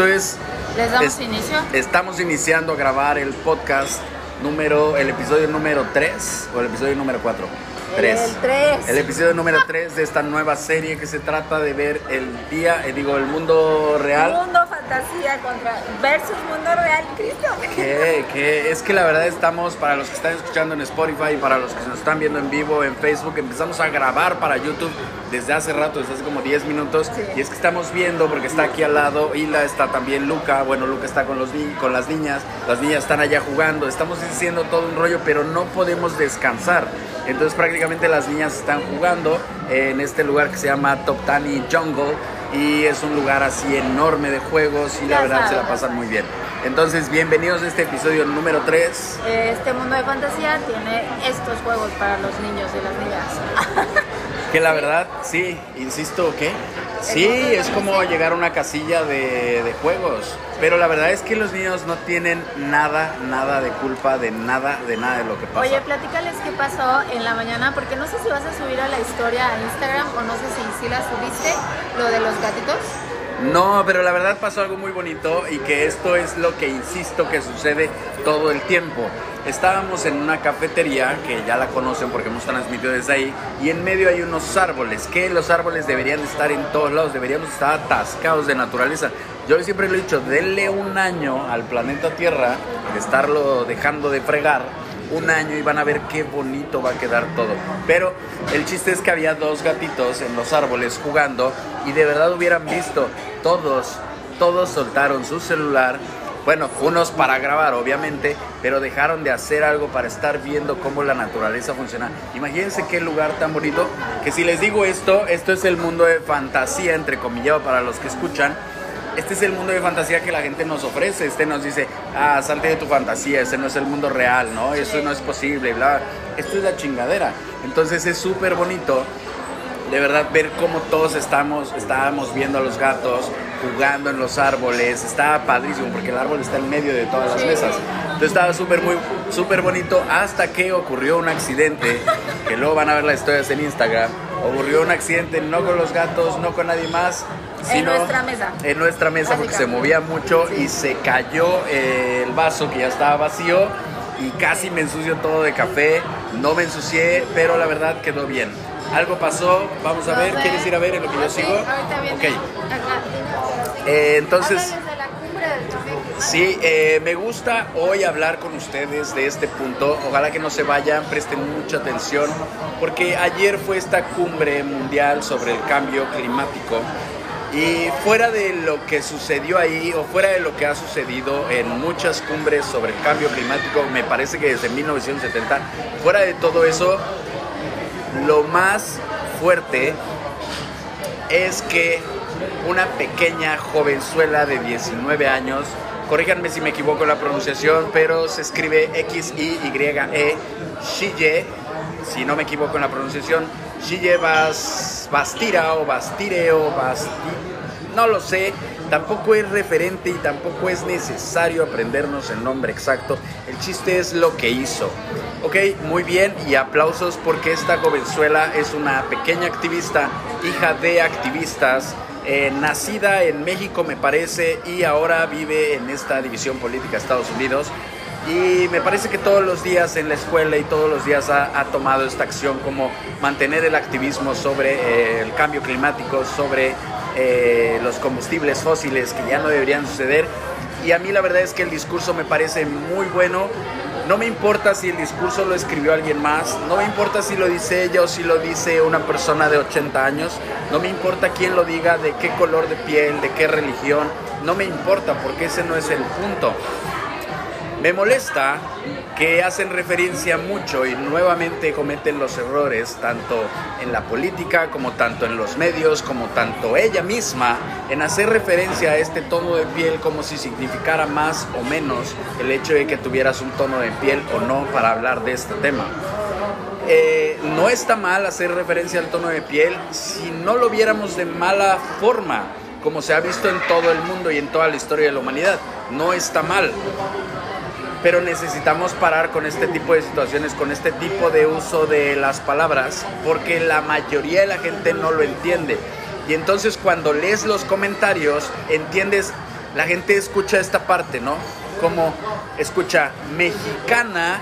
esto es... ¿Les damos es- inicio? Estamos iniciando a grabar el podcast número, el episodio número 3 o el episodio número 4. El tres. El episodio número 3 de esta nueva serie que se trata de ver el día, eh, digo, el mundo real. Mundo fantasía contra versus mundo real, Cristo. Que, que es que la verdad estamos, para los que están escuchando en Spotify, para los que nos están viendo en vivo en Facebook, empezamos a grabar para YouTube desde hace rato, desde hace como 10 minutos. Sí. Y es que estamos viendo, porque está aquí al lado, Hila, está también Luca, bueno, Luca está con, los con las niñas, las niñas están allá jugando, estamos haciendo todo un rollo, pero no podemos descansar. Entonces prácticamente las niñas están jugando en este lugar que se llama Toptani Jungle y es un lugar así enorme de juegos y la verdad se la pasan muy bien. Entonces, bienvenidos a este episodio número 3. Este mundo de fantasía tiene estos juegos para los niños y las niñas. Que la verdad, sí, insisto, ¿qué? Sí, es como llegar a una casilla de, de juegos. Pero la verdad es que los niños no tienen nada, nada de culpa de nada, de nada de lo que pasa. Oye, platícales qué pasó en la mañana, porque no sé si vas a subir a la historia a Instagram o no sé si, si la subiste, lo de los gatitos. No, pero la verdad pasó algo muy bonito y que esto es lo que insisto que sucede todo el tiempo. Estábamos en una cafetería que ya la conocen porque hemos transmitido desde ahí y en medio hay unos árboles que los árboles deberían estar en todos lados, deberíamos estar atascados de naturaleza. Yo siempre lo he dicho, denle un año al planeta Tierra de estarlo dejando de fregar un año y van a ver qué bonito va a quedar todo. Pero el chiste es que había dos gatitos en los árboles jugando y de verdad hubieran visto, todos, todos soltaron su celular. Bueno, unos para grabar, obviamente, pero dejaron de hacer algo para estar viendo cómo la naturaleza funciona. Imagínense qué lugar tan bonito, que si les digo esto, esto es el mundo de fantasía, entre comillas, para los que escuchan, este es el mundo de fantasía que la gente nos ofrece. Este nos dice, ah, salte de tu fantasía, este no es el mundo real, ¿no? Eso no es posible, bla. Esto es la chingadera. Entonces es súper bonito, de verdad, ver cómo todos estamos, estábamos viendo a los gatos jugando en los árboles. Estaba padrísimo porque el árbol está en medio de todas las mesas. Entonces estaba súper, muy, súper bonito hasta que ocurrió un accidente, que luego van a ver las historias en Instagram. Ocurrió un accidente no con los gatos, no con nadie más, En nuestra mesa. en nuestra mesa porque se movía mucho y se cayó eh, el vaso que ya estaba vacío y casi me ensució todo de café. No me ensucié, pero la verdad quedó bien. Algo pasó, vamos a ver. ¿quieres ir a ver en lo que yo sigo? Ok, eh, entonces... Sí, eh, me gusta hoy hablar con ustedes de este punto. Ojalá que no se vayan, presten mucha atención, porque ayer fue esta cumbre mundial sobre el cambio climático. Y fuera de lo que sucedió ahí, o fuera de lo que ha sucedido en muchas cumbres sobre el cambio climático, me parece que desde 1970, fuera de todo eso, lo más fuerte es que una pequeña jovenzuela de 19 años, corríjanme si me equivoco la pronunciación, pero se escribe X-I-Y-E, Shille, si no me equivoco en la pronunciación, Shille Bas, Bastira o Bastire o Basti, no lo sé, tampoco es referente y tampoco es necesario aprendernos el nombre exacto, el chiste es lo que hizo. Ok, muy bien y aplausos porque esta jovenzuela es una pequeña activista, hija de activistas, eh, nacida en México me parece y ahora vive en esta división política de Estados Unidos. Y me parece que todos los días en la escuela y todos los días ha, tomado esta acción como mantener el activismo sobre eh, el cambio climático, sobre eh, los combustibles fósiles que ya no deberían suceder. Y a mí la verdad es que el discurso me parece muy bueno. No me importa si el discurso lo escribió alguien más, no me importa si lo dice ella o si lo dice una persona de 80 años, no me importa quién lo diga, de qué color de piel, de qué religión, no me importa porque ese no es el punto. Me molesta que hacen referencia mucho y nuevamente cometen los errores, tanto en la política como tanto en los medios, como tanto ella misma, en hacer referencia a este tono de piel como si significara más o menos el hecho de que tuvieras un tono de piel o no para hablar de este tema. Eh, no está mal hacer referencia al tono de piel si no lo viéramos de mala forma, como se ha visto en todo el mundo y en toda la historia de la humanidad. No está mal pero necesitamos parar con este tipo de situaciones, con este tipo de uso de las palabras, porque la mayoría de la gente no lo entiende. Y entonces cuando lees los comentarios, entiendes la gente escucha esta parte, ¿no? Como escucha mexicana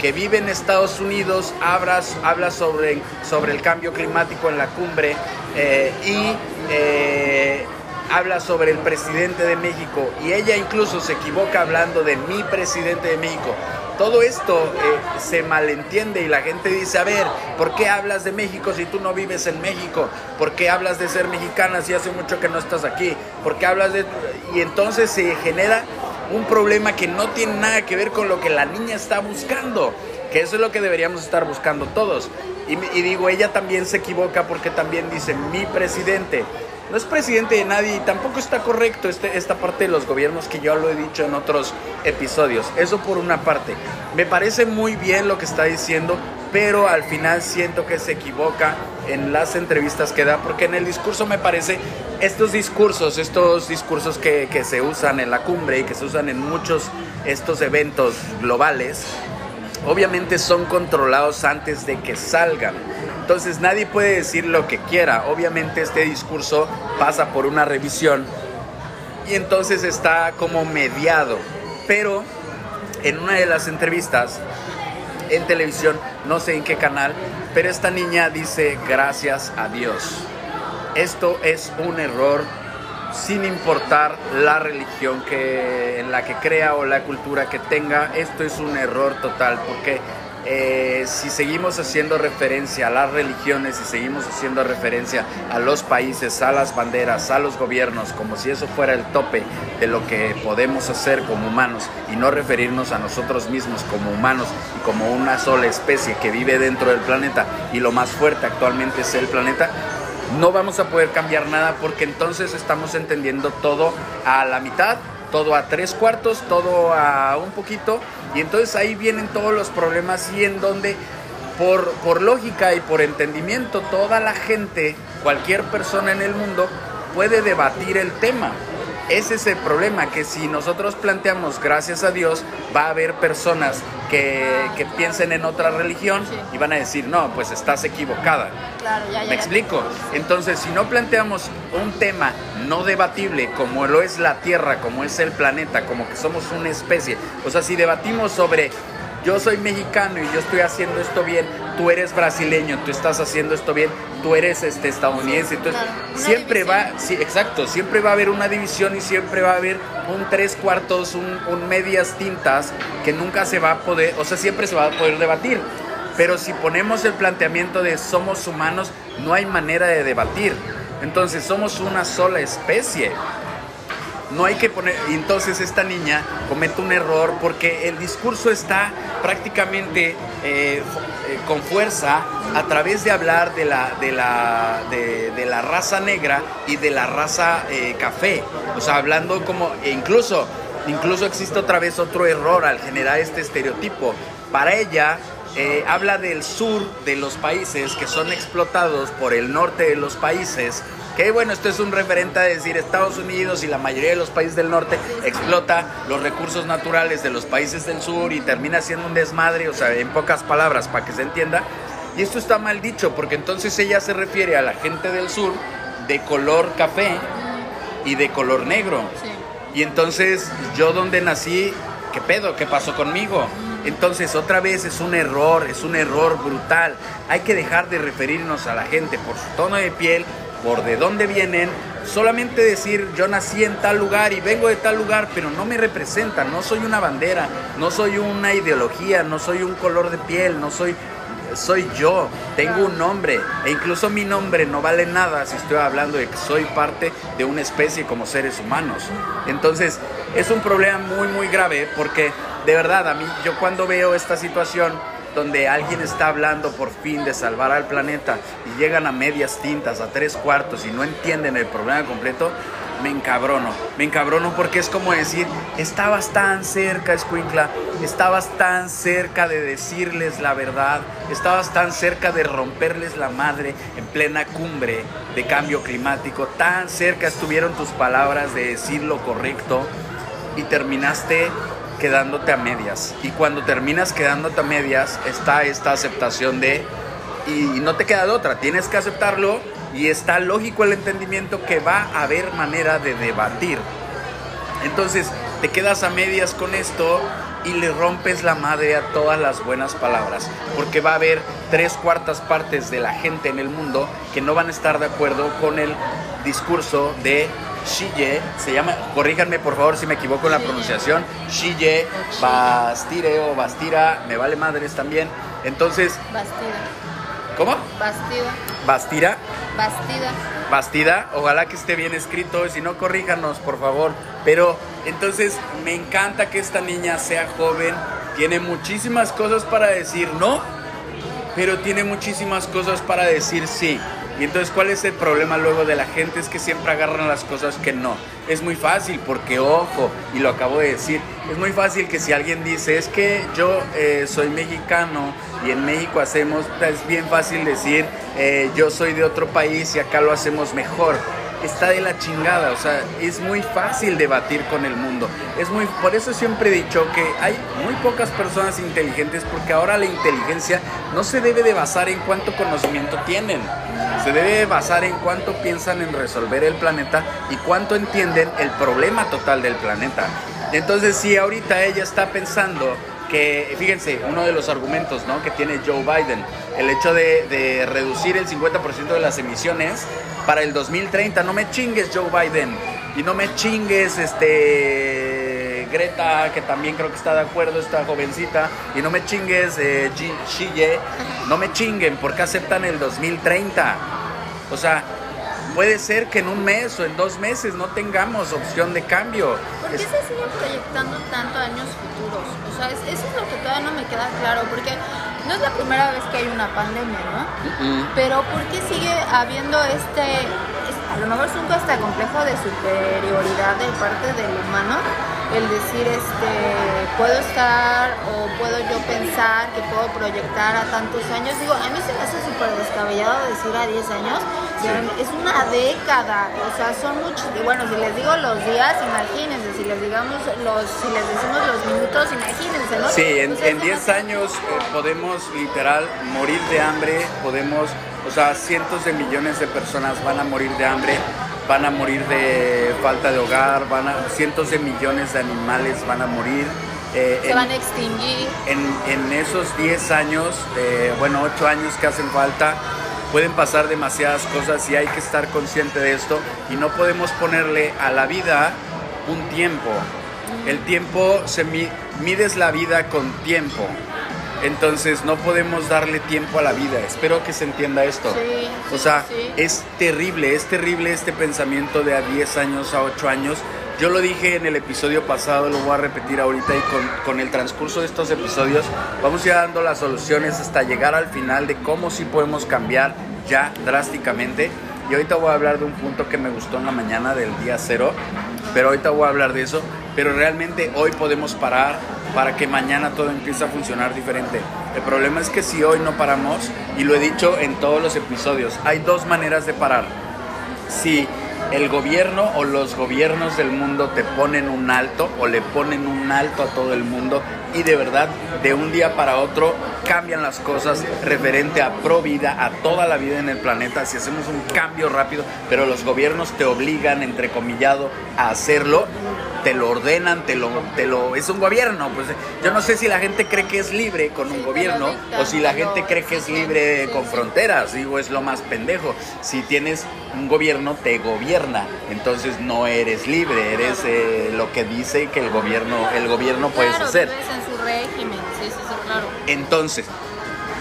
que vive en Estados Unidos, habla, habla sobre, sobre el cambio climático en la cumbre eh, y eh, habla sobre el presidente de México y ella incluso se equivoca hablando de mi presidente de México. Todo esto eh, se malentiende y la gente dice, a ver, ¿por qué hablas de México si tú no vives en México? ¿Por qué hablas de ser mexicana si hace mucho que no estás aquí? ¿Por qué hablas de...? Y entonces se genera un problema que no tiene nada que ver con lo que la niña está buscando, que eso es lo que deberíamos estar buscando todos. Y, y digo, ella también se equivoca porque también dice mi presidente no es presidente de nadie y tampoco está correcto este, esta parte de los gobiernos que yo lo he dicho en otros episodios. Eso por una parte. Me parece muy bien lo que está diciendo, pero al final siento que se equivoca en las entrevistas que da, porque en el discurso me parece, estos discursos, estos discursos que, que se usan en la cumbre y que se usan en muchos estos eventos globales, obviamente son controlados antes de que salgan. Entonces nadie puede decir lo que quiera. Obviamente este discurso pasa por una revisión y entonces está como mediado. Pero en una de las entrevistas en televisión, no sé en qué canal, pero esta niña dice gracias a Dios. Esto es un error sin importar la religión que, en la que crea o la cultura que tenga, esto es un error total porque eh, si seguimos haciendo referencia a las religiones, si seguimos haciendo referencia a los países, a las banderas, a los gobiernos, como si eso fuera el tope de lo que podemos hacer como humanos y no referirnos a nosotros mismos como humanos y como una sola especie que vive dentro del planeta y lo más fuerte actualmente es el planeta, no vamos a poder cambiar nada porque entonces estamos entendiendo todo a la mitad, todo a tres cuartos, todo a un poquito y entonces ahí vienen todos los problemas y en donde por, por lógica y por entendimiento toda la gente, cualquier persona en el mundo puede debatir el tema. Ese es el problema, que si nosotros planteamos gracias a Dios, va a haber personas que, que piensen en otra religión y van a decir, no, pues estás equivocada. Claro, ya, ya, ¿Me explico? Entonces, si no planteamos un tema no debatible como lo es la Tierra, como es el planeta, como que somos una especie, o sea, si debatimos sobre yo soy mexicano y yo estoy haciendo esto bien, tú eres brasileño, tú estás haciendo esto bien, tú eres este estadounidense, entonces Claro, siempre división. va, sí, exacto, siempre va a haber una división y siempre va a haber un tres cuartos, un, un medias tintas que nunca se va a poder, o sea, siempre se va a poder debatir. Pero si ponemos el planteamiento de somos humanos, no hay manera de debatir. Entonces somos una sola especie. No hay que poner. Entonces esta niña comete un error porque el discurso está prácticamente eh, eh, con fuerza a través de hablar de la, de la, de, la raza negra y de la raza eh, café. O sea, hablando como. e incluso, incluso existe otra vez otro error al generar este estereotipo. Para ella, habla del sur de los países que son explotados por el norte de los países. Que bueno, esto es un referente a decir Estados Unidos y la mayoría de los países del norte explota los recursos naturales de los países del sur y termina siendo un desmadre, o sea, en pocas palabras, para que se entienda. Y esto está mal dicho, porque entonces ella se refiere a la gente del sur de color café y de color negro. Sí. Y entonces yo donde nací, ¿qué pedo? ¿Qué pasó conmigo? Entonces otra vez es un error, es un error brutal. Hay que dejar de referirnos a la gente por su tono de piel, por de dónde vienen. Solamente decir yo nací en tal lugar y vengo de tal lugar, pero no me representa, no soy una bandera, no soy una ideología, no soy un color de piel, no soy soy yo, tengo un nombre e incluso mi nombre no vale nada si estoy hablando de que soy parte de una especie como seres humanos. Entonces es un problema muy muy grave porque de verdad a mí yo cuando veo esta situación donde alguien está hablando por fin de salvar al planeta y llegan a medias tintas, a tres cuartos y no entienden el problema completo, me encabrono. Me encabrono porque es como decir, estabas tan cerca, Escuincla, estabas tan cerca de decirles la verdad, estabas tan cerca de romperles la madre en plena cumbre de cambio climático, tan cerca estuvieron tus palabras de decir lo correcto y terminaste quedándote a medias. Y cuando terminas quedándote a medias está esta aceptación de, y no te queda de otra, tienes que aceptarlo y está lógico el entendimiento que va a haber manera de debatir. Entonces te quedas a medias con esto y le rompes la madre a todas las buenas palabras, porque va a haber tres cuartas partes de la gente en el mundo que no van a estar de acuerdo con el discurso de Shiye, se llama, corríjanme por favor si me equivoco en la pronunciación, Shiye Bastire o Bastira, me vale madres también. Entonces, Bastida. ¿cómo? Bastida. Bastira, Bastida. Bastida, ojalá que esté bien escrito, y si no, corríjanos, por favor. Pero entonces me encanta que esta niña sea joven, tiene muchísimas cosas para decir no, pero tiene muchísimas cosas para decir sí. Y entonces, ¿cuál es el problema luego de la gente? Es que siempre agarran las cosas que no. Es muy fácil, porque ojo, y lo acabo de decir, es muy fácil que si alguien dice, es que yo eh, soy mexicano y en México hacemos, es bien fácil decir, eh, yo soy de otro país y acá lo hacemos mejor está de la chingada, o sea, es muy fácil debatir con el mundo. Es muy por eso siempre he dicho que hay muy pocas personas inteligentes porque ahora la inteligencia no se debe de basar en cuánto conocimiento tienen. Se debe de basar en cuánto piensan en resolver el planeta y cuánto entienden el problema total del planeta. Entonces, si ahorita ella está pensando que, fíjense, uno de los argumentos ¿no? que tiene Joe Biden, el hecho de, de reducir el 50% de las emisiones para el 2030. No me chingues, Joe Biden. Y no me chingues, este. Greta, que también creo que está de acuerdo, esta jovencita. Y no me chingues, eh. No me chinguen, porque aceptan el 2030. O sea, puede ser que en un mes o en dos meses no tengamos opción de cambio. ¿Por qué se siguen proyectando tanto años futuros? O sea, eso es lo que todavía no me queda claro, porque no es la primera vez que hay una pandemia, ¿no? Pero ¿por qué sigue habiendo este, a lo mejor es un hasta complejo de superioridad de parte del humano? El decir, este, puedo estar o puedo yo pensar que puedo proyectar a tantos años. Digo, a mí se me hace súper descabellado decir a 10 años, es una década, o sea, son muchos, bueno, si les digo los días, imagínense, si les digamos los, si les decimos los minutos, imagínense, ¿no? Sí, en 10 años eh, podemos literal morir de hambre, podemos, o sea, cientos de millones de personas van a morir de hambre, van a morir de falta de hogar, van a, cientos de millones de animales van a morir. Eh, Se van a extinguir. En, esos 10 años, eh, bueno, 8 años que hacen falta, pueden pasar demasiadas cosas y hay que estar consciente de esto y no podemos ponerle a la vida un tiempo. El tiempo se mides la vida con tiempo. Entonces no podemos darle tiempo a la vida. Espero que se entienda esto. o sea, es terrible, es terrible este pensamiento de a 10 años, a 8 años. Yo lo dije en el episodio pasado, lo voy a repetir ahorita y con, el transcurso de estos episodios vamos ya dando las soluciones hasta llegar al final de cómo sí podemos cambiar ya drásticamente. Y ahorita voy a hablar de un punto que me gustó en la mañana del día cero, pero ahorita voy a hablar de eso. Pero realmente hoy podemos parar para que mañana todo empiece a funcionar diferente. El problema es que si hoy no paramos, y lo he dicho en todos los episodios, hay dos maneras de parar. Si el gobierno o los gobiernos del mundo te ponen un alto o le ponen un alto a todo el mundo y de verdad de un día para otro cambian las cosas referente a pro vida, a toda la vida en el planeta, si hacemos un cambio rápido, pero los gobiernos te obligan, entrecomillado, a hacerlo, te lo ordenan, te lo, te lo, es un gobierno, pues yo no sé si la gente cree que es libre con un gobierno o si la gente cree que es libre con fronteras, digo, es lo más pendejo. Si tienes un gobierno, te gobierna, entonces no eres libre, eres eh, lo que dice que el gobierno, el gobierno puedes hacer. en su régimen, sí, sí, claro. Entonces,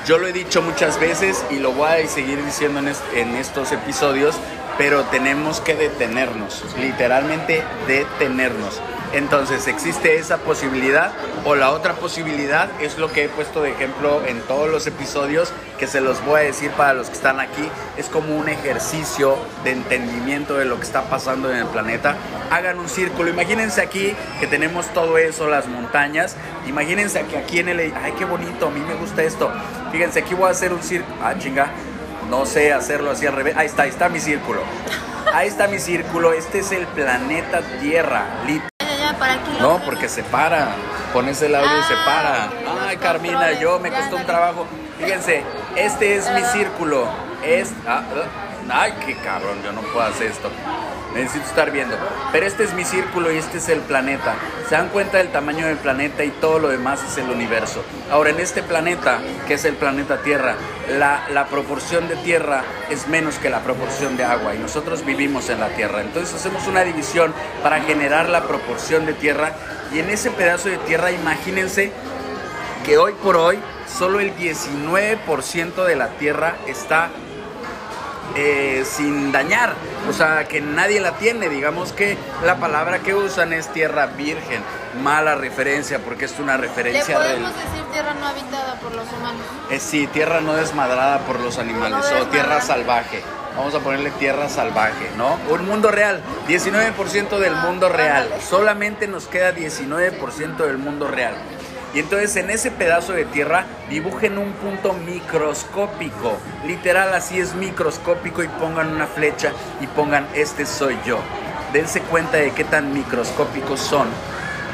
yo lo he dicho muchas veces y lo voy a seguir diciendo en estos episodios, pero tenemos que detenernos, literalmente detenernos. Entonces existe esa posibilidad o la otra posibilidad es lo que he puesto de ejemplo en todos los episodios que se los voy a decir para los que están aquí. Es como un ejercicio de entendimiento de lo que está pasando en el planeta. Hagan un círculo. Imagínense aquí que tenemos todo eso, las montañas. Imagínense que aquí en el... Ay, qué bonito, a mí me gusta esto. Fíjense, aquí voy a hacer un círculo. Ah, chinga no sé hacerlo así al revés. Ahí está, ahí está mi círculo. Ahí está mi círculo. Este es el planeta Tierra. No, porque se para. Pones el audio y se para. Ay, Carmina, yo me costó un trabajo. Fíjense, este es mi círculo. Es, ah, ay, qué cabrón, yo no puedo hacer esto. Necesito estar viendo. Pero este es mi círculo y este es el planeta. Se dan cuenta del tamaño del planeta y todo lo demás es el universo. Ahora, en este planeta, que es el planeta Tierra, la, la proporción de tierra es menos que la proporción de agua y nosotros vivimos en la Tierra. Entonces hacemos una división para generar la proporción de tierra y en ese pedazo de tierra imagínense que hoy por hoy solo el 19% de la tierra está eh, sin dañar, o sea, que nadie la tiene. Digamos que la palabra que usan es tierra virgen, mala referencia porque es una referencia. ¿Le podemos decir tierra no habitada por los humanos? Eh, sí, tierra no desmadrada por los animales o tierra salvaje. Vamos a ponerle tierra salvaje, ¿no? Un mundo real, 19% del Ah, mundo real. Solamente nos queda 19% del mundo real. Y entonces en ese pedazo de tierra dibujen un punto microscópico. Literal así es microscópico y pongan una flecha y pongan este soy yo. Dense cuenta de qué tan microscópicos son.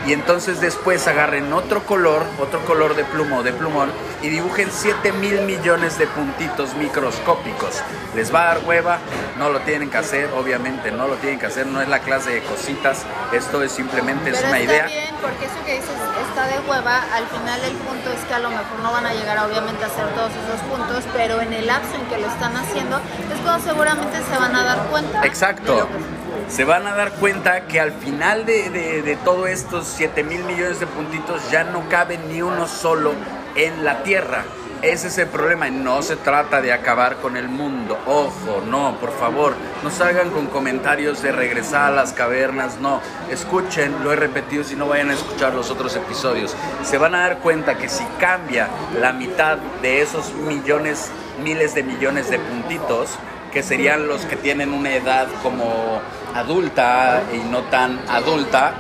Y entonces después agarren otro color, otro color de plumo o de plumón y dibujen 7 mil millones de puntitos microscópicos. ¿Les va a dar hueva? No lo tienen que hacer, obviamente no lo tienen que hacer, no es la clase de cositas, esto es simplemente es una está idea. bien, porque eso que dices está de hueva, al final el punto es que a lo mejor no van a llegar obviamente a hacer todos esos puntos, pero en el lapso en que lo están haciendo es cuando seguramente se van a dar cuenta. de Exacto. lo que- Se van a dar cuenta que al final de, de, todos estos 7 mil millones de puntitos ya no cabe ni uno solo en la Tierra. Ese es el problema. No se trata de acabar con el mundo. Ojo, no, por favor. No salgan con comentarios de regresar a las cavernas. No, escuchen, lo he repetido, si no vayan a escuchar los otros episodios. Se van a dar cuenta que si cambia la mitad de esos millones, miles de millones de puntitos, que serían los que tienen una edad como adulta y no tan adulta,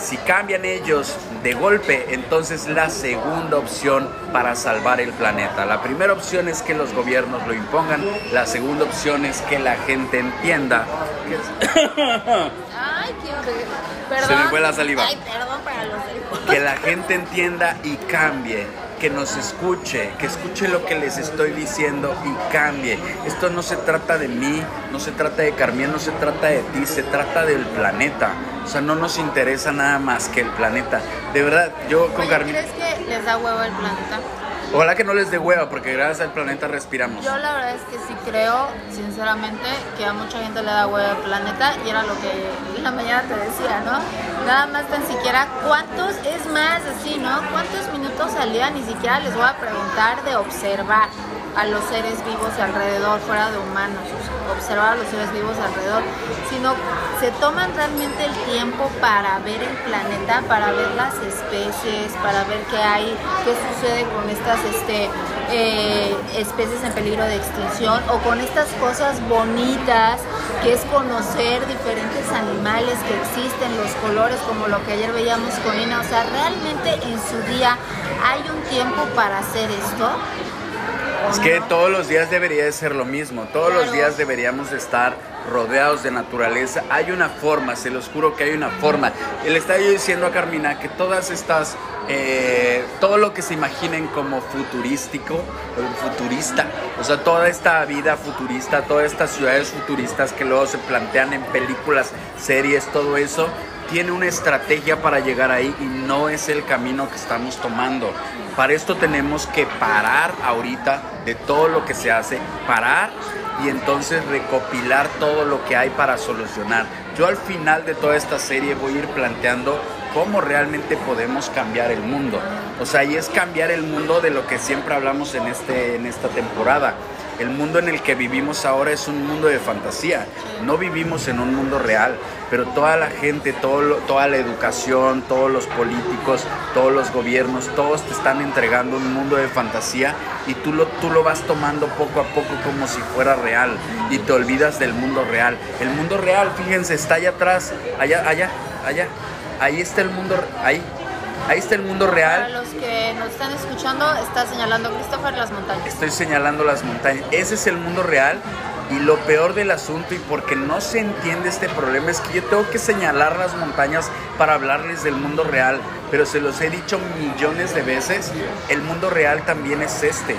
si cambian ellos de golpe, entonces la segunda opción para salvar el planeta. La primera opción es que los gobiernos lo impongan, la segunda opción es que la gente entienda que Ay, qué. Se me fue la saliva. Ay, perdón para los del- que la gente entienda y cambie, que nos escuche, que escuche lo que les estoy diciendo y cambie. Esto no se trata de mí, no se trata de Carmien, no se trata de ti, se trata del planeta. O sea, no nos interesa nada más que el planeta. De verdad, yo con Carmien, ¿crees que les da huevo el planeta? Ojalá que no les dé hueva, porque gracias al planeta respiramos. Yo la verdad es que sí creo, sinceramente, que a mucha gente le da huevo el planeta y era lo que en la mañana te decía, ¿no? Nada más tan siquiera cuántos, es más así, ¿no? ¿Cuántos minutos al ni siquiera les voy a preguntar de observar a los seres vivos alrededor, fuera de humanos, observar a los seres vivos alrededor, sino se toman realmente el tiempo para ver el planeta, para ver las especies, para ver qué hay, qué sucede con estas este, eh, especies en peligro de extinción o con estas cosas bonitas que es conocer diferentes animales que existen, los colores como lo que ayer veíamos con Ina, o sea, realmente en su día hay un tiempo para hacer esto. ¿O Es que todos los días debería de ser lo mismo, todos los días deberíamos de estar rodeados de naturaleza. Hay una forma, se los juro que hay una forma. Le estaba yo diciendo a Carmina que todas estas, eh, todo lo que se imaginen como futurístico, futurista, o sea, toda esta vida futurista, todas estas ciudades futuristas que luego se plantean en películas, series, todo eso, tiene una estrategia para llegar ahí y no es el camino que estamos tomando. Para esto tenemos que parar ahorita de todo lo que se hace, parar y entonces recopilar todo lo que hay para solucionar. Yo al final de toda esta serie voy a ir planteando cómo realmente podemos cambiar el mundo. O sea, y es cambiar el mundo de lo que siempre hablamos en, este, en esta temporada. El mundo en el que vivimos ahora es un mundo de fantasía. No vivimos en un mundo real, pero toda la gente, toda la educación, todos los políticos, todos los gobiernos, todos te están entregando un mundo de fantasía y tú lo, tú lo vas tomando poco a poco como si fuera real y te olvidas del mundo real. El mundo real, fíjense, está allá atrás, allá, allá, allá. Ahí está el mundo, ahí. Ahí está el mundo Para real. los que nos están escuchando, está señalando Christopher las montañas. Estoy señalando las montañas. Ese es el mundo real. Y lo peor del asunto, y porque no se entiende este problema, es que yo tengo que señalar las montañas para hablarles del mundo real. Pero se los he dicho millones de veces, el mundo real también es este.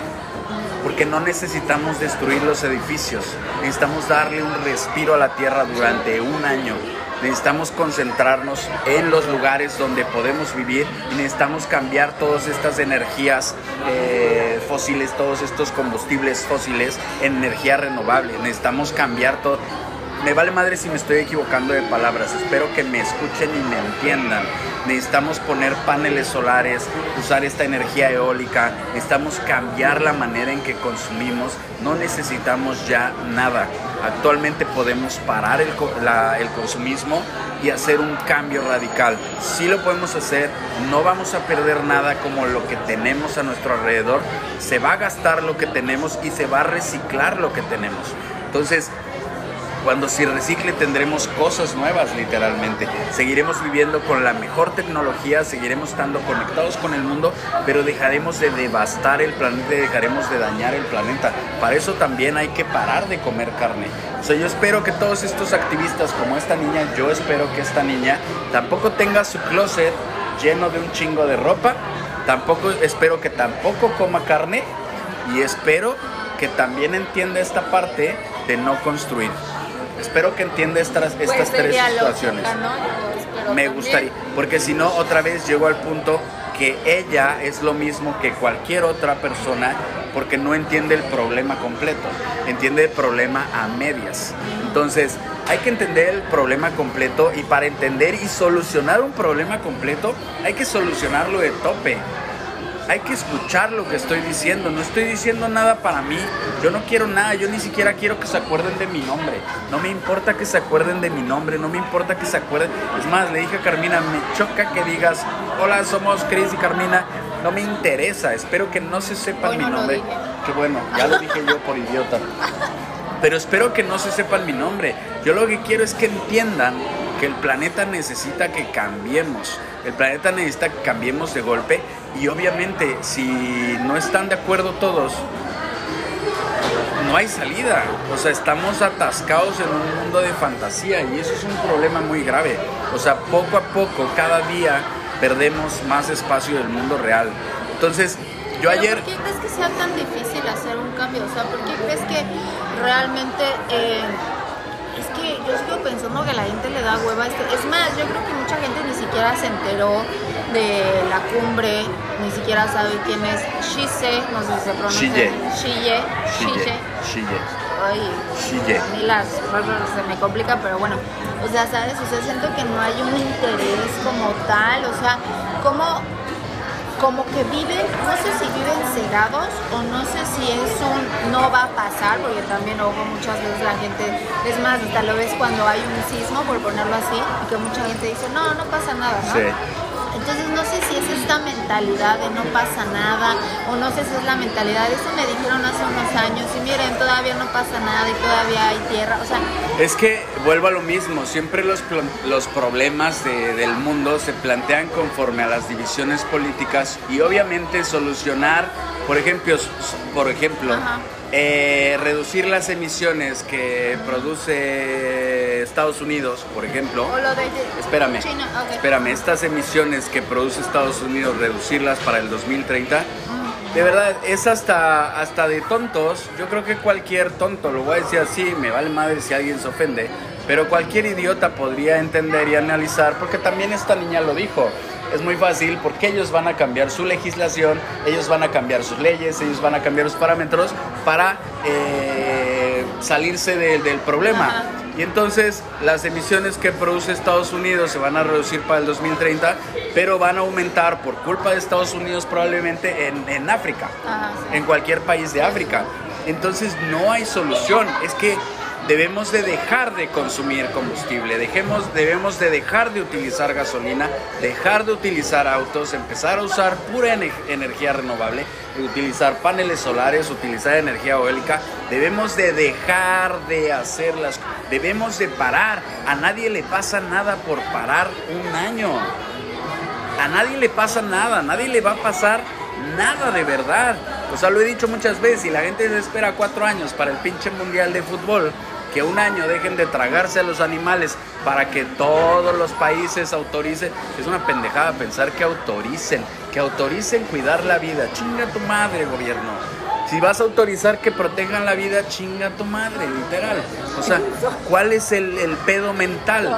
porque no necesitamos destruir los edificios, necesitamos darle un respiro a la tierra durante un año. Necesitamos concentrarnos en los lugares donde podemos vivir y necesitamos cambiar todas estas energías eh, fósiles, todos estos combustibles fósiles en energía renovable. Necesitamos cambiar todo me vale madre si me estoy equivocando de palabras, espero que me escuchen y me entiendan. Necesitamos poner paneles solares, usar esta energía eólica, necesitamos cambiar la manera en que consumimos, no necesitamos ya nada. Actualmente podemos parar el, el consumismo y hacer un cambio radical. Si lo podemos hacer, no vamos a perder nada como lo que tenemos a nuestro alrededor, se va a gastar lo que tenemos y se va a reciclar lo que tenemos. Entonces, cuando se recicle tendremos cosas nuevas literalmente. Seguiremos viviendo con la mejor tecnología, seguiremos estando conectados con el mundo, pero dejaremos de devastar el planeta, dejaremos de dañar el planeta. Para eso también hay que parar de comer carne. O sea, yo espero que todos estos activistas como esta niña, yo espero que esta niña tampoco tenga su closet lleno de un chingo de ropa. Tampoco espero que tampoco coma carne y espero que también entienda esta parte de no construir. Espero que entienda estas, Pues estas tres sería situaciones. Me también. gustaría, porque si no, otra vez llego al punto que ella es lo mismo que cualquier otra persona porque no entiende el problema completo, entiende el problema a medias. Entonces, hay que entender el problema completo y para entender y solucionar un problema completo, hay que solucionarlo de tope. Hay que escuchar lo que estoy diciendo, no estoy diciendo nada para mí, yo no quiero nada, yo ni siquiera quiero que se acuerden de mi nombre, no me importa que se acuerden de mi nombre, no me importa que se acuerden, es más, le dije a Carmina, me choca que digas, hola, somos Chris y Carmina, no me interesa, espero que no se sepan Hoy mi no nombre, que bueno, ya lo dije yo por idiota, pero espero que no se sepan mi nombre, yo lo que quiero es que entiendan que el planeta necesita que cambiemos. El planeta necesita que cambiemos de golpe y obviamente si no están de acuerdo todos, no hay salida. O sea, estamos atascados en un mundo de fantasía y eso es un problema muy grave. O sea, poco a poco, cada día, perdemos más espacio del mundo real. Entonces, yo Pero ayer... ¿Por qué crees que sea tan difícil hacer un cambio? O sea, ¿por qué crees que realmente... eh, es que yo sigo pensando que a la gente le da hueva esto. Es más, yo creo que mucha gente ni siquiera se enteró de la cumbre, ni siquiera sabe quién es Shise, no sé si se pronuncia. Shige. Shige. Shille, Shille, Ay, Shille. a mí las palabras se me complica, pero bueno, o sea, ¿sabes? O sea, siento que no hay un interés como tal, o sea, como, como que viven, no sé si viven cegados o no sé si es un no va a pasar, porque también, ojo, muchas veces la gente, es más, hasta lo ves cuando hay un sismo, por ponerlo así, y que mucha gente dice, no, no pasa nada, ¿no? Sí. Entonces no sé si es esta mentalidad de no pasa nada o no sé si es la mentalidad, eso me dijeron hace unos años y miren, todavía no pasa nada y todavía hay tierra, o sea, Es que vuelvo a lo mismo, siempre los, los problemas de- del mundo se plantean conforme a las divisiones políticas y obviamente solucionar, por ejemplo, por ejemplo Ajá. Eh, reducir las emisiones que produce Estados Unidos, por ejemplo. o lo de Espérame, China, ok. espérame, estas emisiones que produce Estados Unidos, reducirlas para el 2030, de verdad, es hasta, hasta de tontos. Yo creo que cualquier tonto, lo voy a decir así, me vale madre si alguien se ofende, pero cualquier idiota podría entender y analizar, porque también esta niña lo dijo. Es muy fácil porque ellos van a cambiar su legislación, ellos van a cambiar sus leyes, ellos van a cambiar los parámetros para eh, salirse de- del problema. Ajá. Y entonces las emisiones que produce Estados Unidos se van a reducir para el 2030, pero van a aumentar por culpa de Estados Unidos probablemente en, en África, Ajá, sí. en cualquier país de África. Entonces no hay solución, es que debemos de dejar de consumir combustible, dejemos, debemos de dejar de utilizar gasolina, dejar de utilizar autos, empezar a usar pura ene- energía renovable, utilizar paneles solares, utilizar energía eólica, debemos de dejar de hacerlas, debemos de parar, a nadie le pasa nada por parar un año. A nadie le pasa nada, nadie le va a pasar nada de verdad. O sea, lo he dicho muchas veces y la gente se espera cuatro años para el pinche mundial de fútbol. Que un año dejen de tragarse a los animales para que todos los países autoricen. Es una pendejada pensar que autoricen, que autoricen cuidar la vida. Chinga tu madre, gobierno. Si vas a autorizar que protejan la vida, chinga tu madre, literal. O sea, ¿cuál es el, el pedo mental?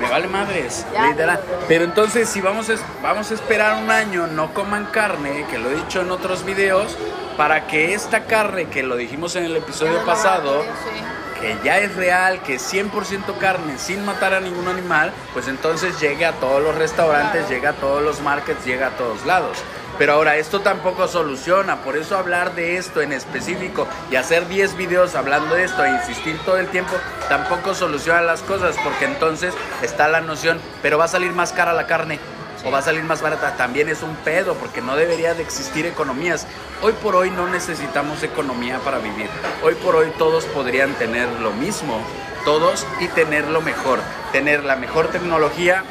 Me vale madres, Ya. literal. Pero entonces, si vamos a, vamos a esperar un año, no coman carne, que lo he dicho en otros videos, para que esta carne, que lo dijimos en el episodio pasado, sí. que ya es real, que es 100% carne, sin matar a ningún animal, pues entonces llegue a todos los restaurantes, Claro. llega a todos los markets, llega a todos lados. Pero ahora, esto tampoco soluciona, por eso hablar de esto en específico y hacer 10 videos hablando de esto e insistir todo el tiempo, tampoco soluciona las cosas, porque entonces está la noción, pero va a salir más cara la carne. O va a salir más barata, también es un pedo, porque no debería de existir economías. Hoy por hoy no necesitamos economía para vivir. Hoy por hoy todos podrían tener lo mismo, todos y tener lo mejor. Tener la mejor tecnología,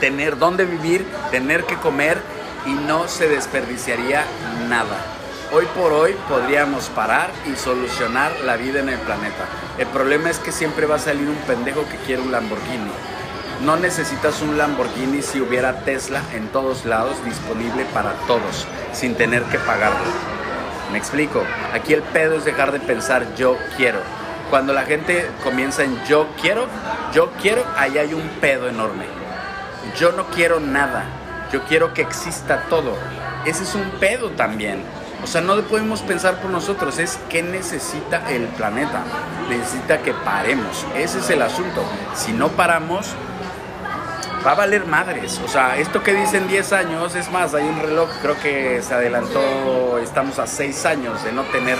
tener dónde vivir, tener que comer y no se desperdiciaría nada. Hoy por hoy podríamos parar y solucionar la vida en el planeta. El problema es que siempre va a salir un pendejo que quiere un Lamborghini. No necesitas un Lamborghini si hubiera Tesla en todos lados disponible para todos, sin tener que pagarlo. Me explico. Aquí el pedo es dejar de pensar yo quiero. Cuando la gente comienza en yo quiero, yo quiero, ahí hay un pedo enorme. Yo no quiero nada. Yo quiero que exista todo. Ese es un pedo también. O sea, no podemos pensar por nosotros, es qué necesita el planeta. Necesita que paremos. Ese es el asunto. Si no paramos, va a valer madres. O sea, esto que dicen 10 años, es más, hay un reloj, creo que se adelantó, estamos a 6 años de no tener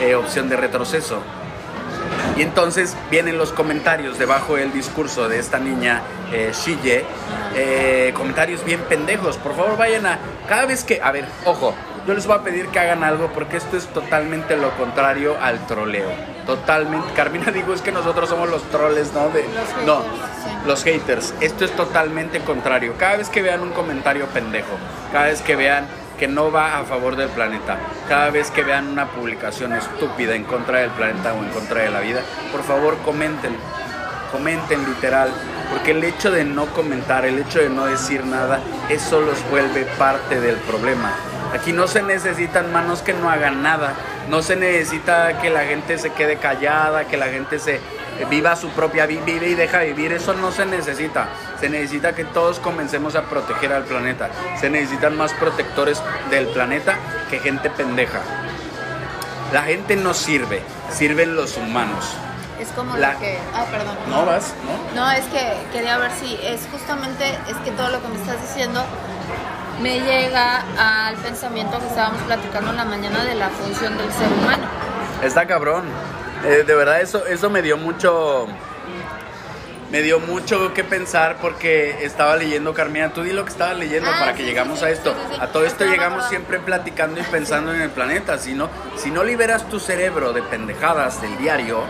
eh, opción de retroceso. Y entonces vienen los comentarios debajo del discurso de esta niña eh, Shige, eh, comentarios bien pendejos. Por favor, vayan a. Cada vez que. A ver, ojo, yo les voy a pedir que hagan algo porque esto es totalmente lo contrario al troleo. Totalmente. Carmina digo, es que nosotros somos los troles, ¿no? De, Los no, sí. los haters. Esto es totalmente contrario. Cada vez que vean un comentario pendejo, cada vez que vean que no va a favor del planeta, cada vez que vean una publicación estúpida en contra del planeta o en contra de la vida, por favor comenten, comenten literal, porque el hecho de no comentar, el hecho de no decir nada, eso los vuelve parte del problema. Aquí no se necesitan manos que no hagan nada, no se necesita que la gente se quede callada, que la gente se viva su propia vida, vive y deja vivir, eso no se necesita. Se necesita que todos comencemos a proteger al planeta. Se necesitan más protectores del planeta que gente pendeja. La gente no sirve, sirven los humanos. Es como La- lo que. Ah, perdón. ¿No vas? ¿No? No, es que quería ver si es justamente, es que todo lo que me estás diciendo me llega al pensamiento que estábamos platicando en la mañana de la función del ser humano. Está cabrón. Eh, de verdad, eso, eso me dio mucho. Me dio mucho que pensar porque estaba leyendo, Carmina. Tú di lo que estabas leyendo Ah, para que llegamos sí, a esto. sí. A todo esto Estaba llegamos siempre platicando y pensando en el planeta. Si no, si no liberas tu cerebro de pendejadas del diario,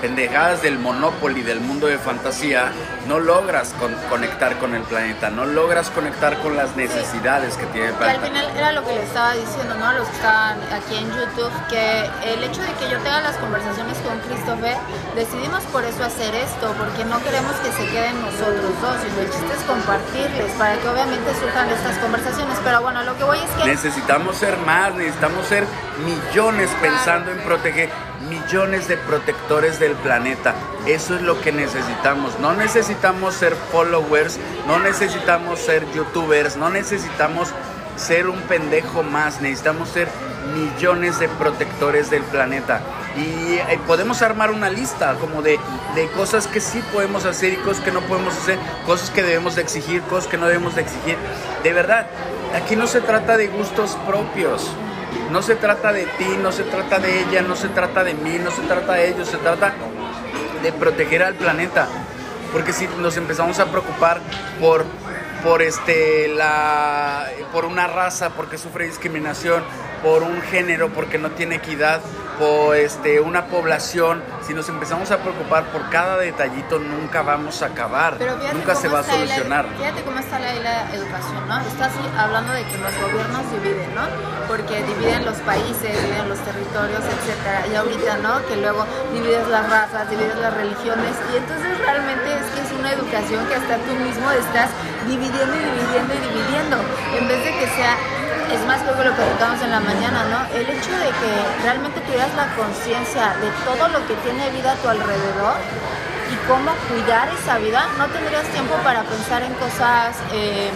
pendejadas del Monopoly, del mundo de fantasía, no logras con- conectar con el planeta, no logras conectar con las necesidades que tiene el Que al planeta. final era lo que le estaba diciendo, ¿no? A los que estaban aquí en YouTube, que el hecho de que yo tenga las conversaciones con Christopher, decidimos por eso hacer esto, porque no queremos que se queden nosotros dos, sino el chiste es compartirles, para que obviamente surjan estas conversaciones. Pero bueno, lo que voy es que... Necesitamos ser más, necesitamos ser millones pensando en proteger, millones de protectores del planeta. Eso es lo que necesitamos. No necesitamos ser followers, no necesitamos ser youtubers, no necesitamos ser un pendejo más, necesitamos ser millones de protectores del planeta. Y eh, podemos armar una lista como de, de cosas que sí podemos hacer y cosas que no podemos hacer, cosas que debemos de exigir, cosas que no debemos de exigir. De verdad, aquí no se trata de gustos propios. No se trata de ti, no se trata de ella, no se trata de mí, no se trata de ellos, se trata de proteger al planeta. Porque si nos empezamos a preocupar por, por, este, la, por una raza, porque sufre discriminación, por un género, porque no tiene equidad, por este, una población, si nos empezamos a preocupar por cada detallito, nunca vamos a acabar, Pero nunca se va a ahí la- solucionar. fíjate cómo está ahí la educación, ¿no? Estás hablando de que los gobiernos dividen, ¿no? Porque dividen los países, dividen los territorios, etcétera. Y ahorita, ¿no? Que luego divides las razas, divides las religiones. Y entonces realmente es que es una educación que hasta tú mismo estás dividiendo y dividiendo y dividiendo. En vez de que sea Es más, creo que lo platicamos en la mañana, ¿no? El hecho de que realmente tuvieras la conciencia de todo lo que tiene vida a tu alrededor y cómo cuidar esa vida, no tendrías tiempo para pensar en cosas eh,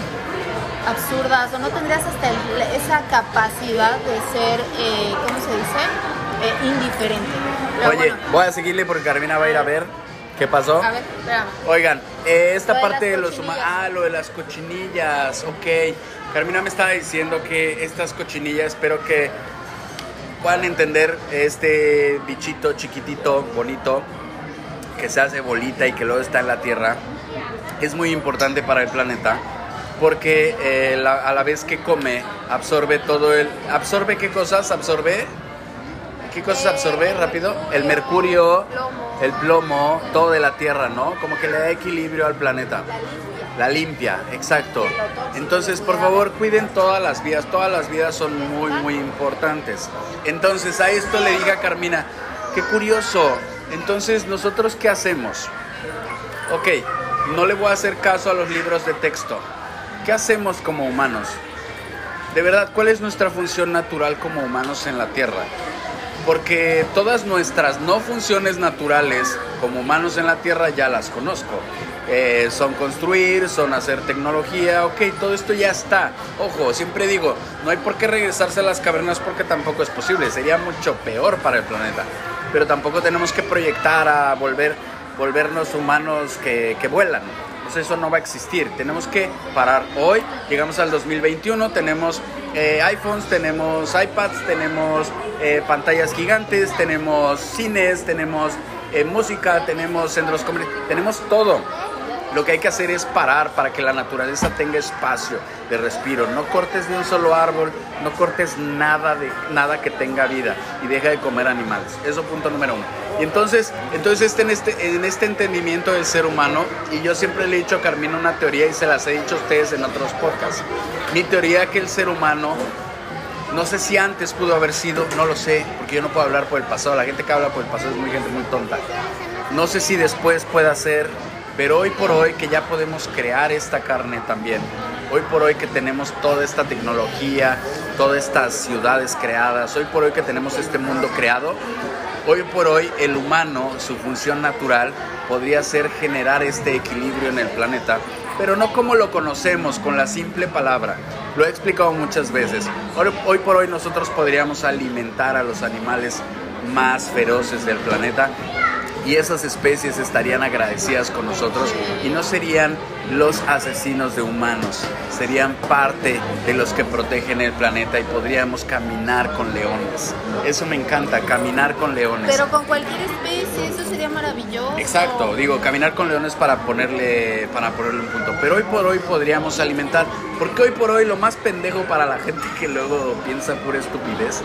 absurdas o no tendrías hasta esa capacidad de ser, eh, ¿cómo se dice? Eh, indiferente. Oye, voy a seguirle porque Carmina va a ir a ver qué pasó. A ver, espérame. Oigan, esta parte de, los cochinillas. Ah, lo de las cochinillas, ok. Carmina me estaba diciendo que estas cochinillas, espero que puedan entender este bichito chiquitito, bonito, que se hace bolita y que luego está en la tierra, es muy importante para el planeta porque eh, la- a la vez que come absorbe todo el... ¿Absorbe qué cosas? ¿Absorbe? ¿Qué cosas absorbe rápido? El mercurio, el plomo, todo de la tierra, ¿no? Como que le da equilibrio al planeta. La limpia, exacto. Entonces, por favor, cuiden todas las vidas. Todas las vidas son muy, muy importantes. Entonces, a esto le dije a Carmina, qué curioso. Entonces, ¿nosotros qué hacemos? Ok, no le voy a hacer caso a los libros de texto. ¿Qué hacemos como humanos? De verdad, ¿cuál es nuestra función natural como humanos en la Tierra? Porque todas nuestras no funciones naturales como humanos en la Tierra ya las conozco. Eh, son construir, son hacer tecnología, ok, todo esto ya está. Ojo, siempre digo, no hay por qué regresarse a las cavernas porque tampoco es posible, sería mucho peor para el planeta. Pero tampoco tenemos que proyectar a volver, volvernos humanos que, que vuelan. Pues eso no va a existir. Tenemos que parar hoy. Llegamos al 2021. Tenemos eh, iPhones, tenemos iPads, tenemos eh, pantallas gigantes, tenemos cines, tenemos eh, música, tenemos centros comerciales, tenemos todo. Lo que hay que hacer es parar para que la naturaleza tenga espacio de respiro. No cortes de un solo árbol, no cortes nada de nada que tenga vida y deja de comer animales. Eso punto número uno. Y entonces, entonces este, en, este, en este entendimiento del ser humano, y yo siempre le he dicho a Carmina una teoría y se las he dicho a ustedes en otros podcasts. Mi teoría que el ser humano no sé si antes pudo haber sido, no lo sé, porque yo no puedo hablar por el pasado. La gente que habla por el pasado es muy gente muy tonta. No sé si después pueda ser, pero hoy por hoy que ya podemos crear esta carne también. Hoy por hoy que tenemos toda esta tecnología, todas estas ciudades creadas, hoy por hoy que tenemos este mundo creado, hoy por hoy el humano, su función natural, podría ser generar este equilibrio en el planeta, pero no como lo conocemos, con la simple palabra. Lo he explicado muchas veces. Hoy, por hoy nosotros podríamos alimentar a los animales más feroces del planeta y esas especies estarían agradecidas con nosotros y no serían los asesinos de humanos, serían parte de los que protegen el planeta y podríamos caminar con leones. Eso me encanta, caminar con leones. Pero con cualquier especie, eso sería maravilloso. Exacto, digo, caminar con leones para ponerle, para ponerle un punto. Pero hoy por hoy podríamos alimentar, porque hoy por hoy lo más pendejo para la gente que luego piensa pura estupidez,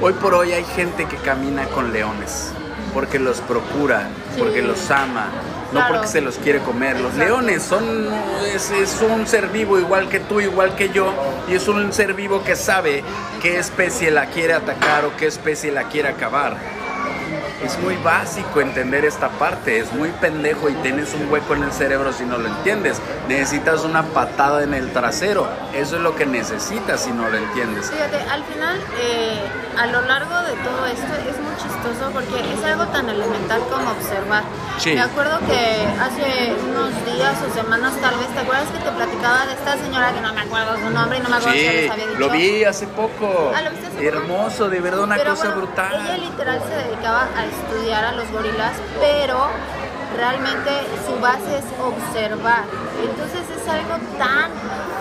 hoy por hoy hay gente que camina con leones, porque los procura, Sí. porque los ama, no porque se los quiere comer. Los Exacto. leones son, es, es un ser vivo igual que tú, igual que yo, y es un ser vivo que sabe qué especie la quiere atacar o qué especie la quiere acabar. Es muy básico entender esta parte, es muy pendejo y tienes un hueco en el cerebro si no lo entiendes. Necesitas una patada en el trasero, eso es lo que necesitas si no lo entiendes. Fíjate, al final, eh, a lo largo de todo esto es muy chistoso porque es algo tan elemental como observar. Sí. Me acuerdo que hace unos días o semanas tal vez, ¿te acuerdas que te platicaba de esta señora que no me acuerdo su nombre y no me acuerdo si Sí, les había dicho? lo vi hace poco. Ah, ¿lo viste hace poco? Hermoso, de verdad una Pero cosa bueno, brutal. Ella literal se dedicaba a estudiar a los gorilas, pero realmente su base es observar. Entonces es algo tan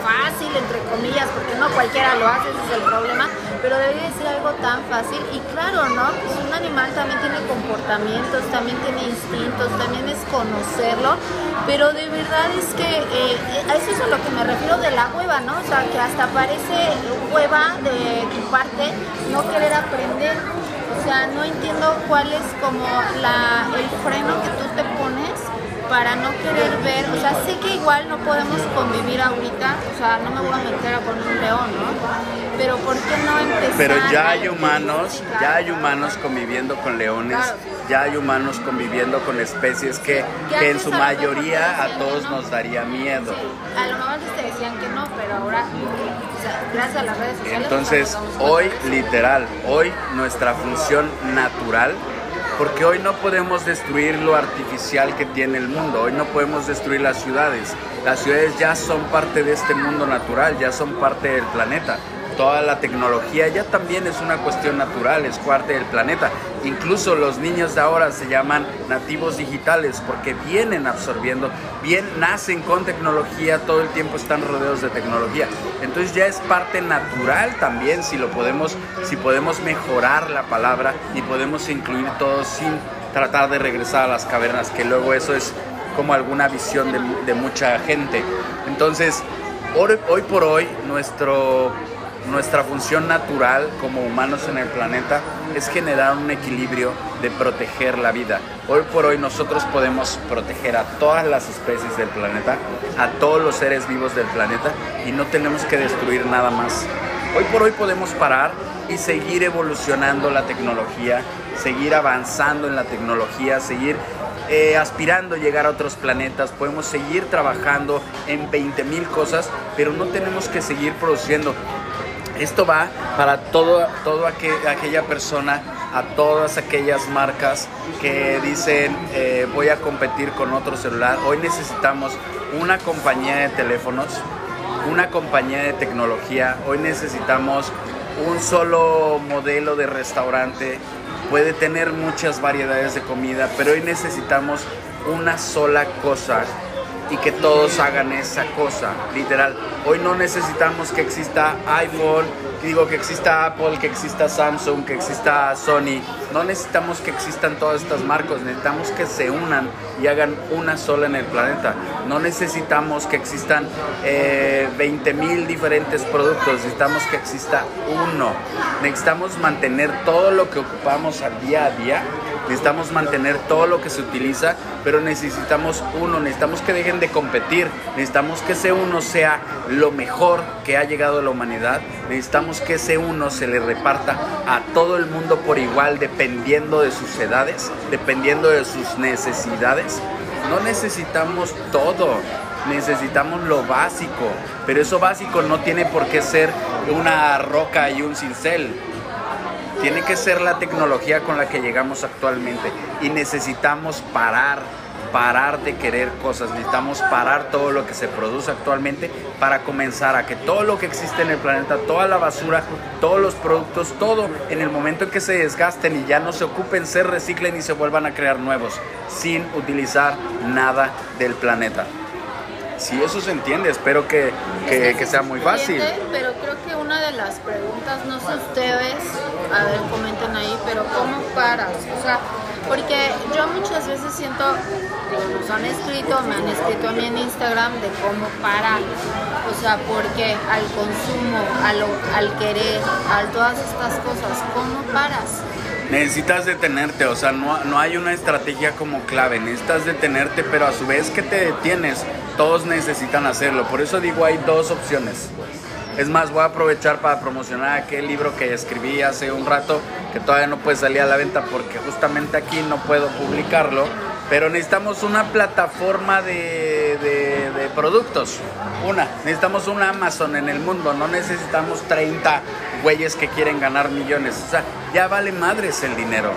fácil, entre comillas, porque no cualquiera lo hace, ese es el problema, pero debería ser algo tan fácil. Y claro, ¿no? Pues un animal también tiene comportamientos, también tiene instintos, también es conocerlo, pero de verdad es que eh, a eso es a lo que me refiero de la hueva, ¿no? O sea, que hasta parece hueva de tu parte no querer aprender. O sea, no entiendo cuál es como la, el freno que tú te para no querer ver, o sea, sé que igual no podemos convivir ahorita, o sea, no me voy a meter a poner un león, ¿no? Pero ¿por qué no empezar? Pero ya hay humanos, ya hay humanos conviviendo con leones, Claro. ya hay humanos conviviendo con especies que, Que en su mayoría a todos no. nos daría miedo. A lo mejor antes te decían que no, pero ahora, gracias a las redes sociales. Entonces, hoy literal, hoy nuestra función natural, porque hoy no podemos destruir lo artificial que tiene el mundo, hoy no podemos destruir las ciudades. Las ciudades ya son parte de este mundo natural, ya son parte del planeta. Toda la tecnología ya también es una cuestión natural, es parte del planeta. Incluso los niños de ahora se llaman nativos digitales porque vienen absorbiendo, bien nacen con tecnología, todo el tiempo están rodeados de tecnología. Entonces ya es parte natural también si lo podemos, si podemos mejorar la palabra y podemos incluir todo sin tratar de regresar a las cavernas, que luego eso es como alguna visión de, mucha gente. Entonces, hoy por hoy, nuestro, nuestra función natural como humanos en el planeta es generar un equilibrio de proteger la vida. Hoy por hoy nosotros podemos proteger a todas las especies del planeta, a todos los seres vivos del planeta y no tenemos que destruir nada más. Hoy por hoy podemos parar y seguir evolucionando la tecnología, seguir avanzando en la tecnología, seguir eh, aspirando a llegar a otros planetas, podemos seguir trabajando en 20 mil cosas, pero no tenemos que seguir produciendo. Esto va para todo, todo aquel- aquella persona, a todas aquellas marcas que dicen eh, voy a competir con otro celular. Hoy necesitamos una compañía de teléfonos, una compañía de tecnología. Hoy necesitamos un solo modelo de restaurante. Puede tener muchas variedades de comida, pero hoy necesitamos una sola cosa y que todos hagan esa cosa, literal. Hoy no necesitamos que exista iPhone, digo que exista Apple, que exista Samsung, que exista Sony. No necesitamos que existan todas estas marcas, necesitamos que se unan y hagan una sola en el planeta. No necesitamos que existan eh, 20 mil diferentes productos, necesitamos que exista uno. Necesitamos mantener todo lo que ocupamos al día a día necesitamos mantener todo lo que se utiliza, pero necesitamos uno, necesitamos que dejen de competir, necesitamos que ese uno sea lo mejor que ha llegado a la humanidad, necesitamos que ese uno se le reparta a todo el mundo por igual, dependiendo de sus edades, dependiendo de sus necesidades. No necesitamos todo, necesitamos lo básico, pero eso básico no tiene por qué ser una roca y un cincel tiene que ser la tecnología con la que llegamos actualmente y necesitamos parar, parar de querer cosas, necesitamos parar todo lo que se produce actualmente para comenzar a que todo lo que existe en el planeta, toda la basura, todos los productos, todo en el momento en que se desgasten y ya no se ocupen, se reciclen y se vuelvan a crear nuevos sin utilizar nada del planeta. Si eso se entiende, espero que, que- que sea muy fácil. Pero creo que una de las preguntas, no sé ustedes, a ver, comenten ahí, pero ¿cómo paras? O sea, porque yo muchas veces siento, digo, nos han escrito, me han escrito a mí en Instagram de cómo parar. O sea, porque al consumo, a lo- al querer, a todas estas cosas, ¿cómo paras? Necesitas detenerte, o sea, no, no hay una estrategia como clave, necesitas detenerte, pero a su vez que te detienes, todos necesitan hacerlo. Por eso digo, hay dos opciones. Es más, voy a aprovechar para promocionar aquel libro que escribí hace un rato, que todavía no puede salir a la venta porque justamente aquí no puedo publicarlo, pero necesitamos una plataforma de, productos. Una, necesitamos un Amazon en el mundo, no necesitamos 30 güeyes que quieren ganar millones. O sea, ya vale madres el dinero.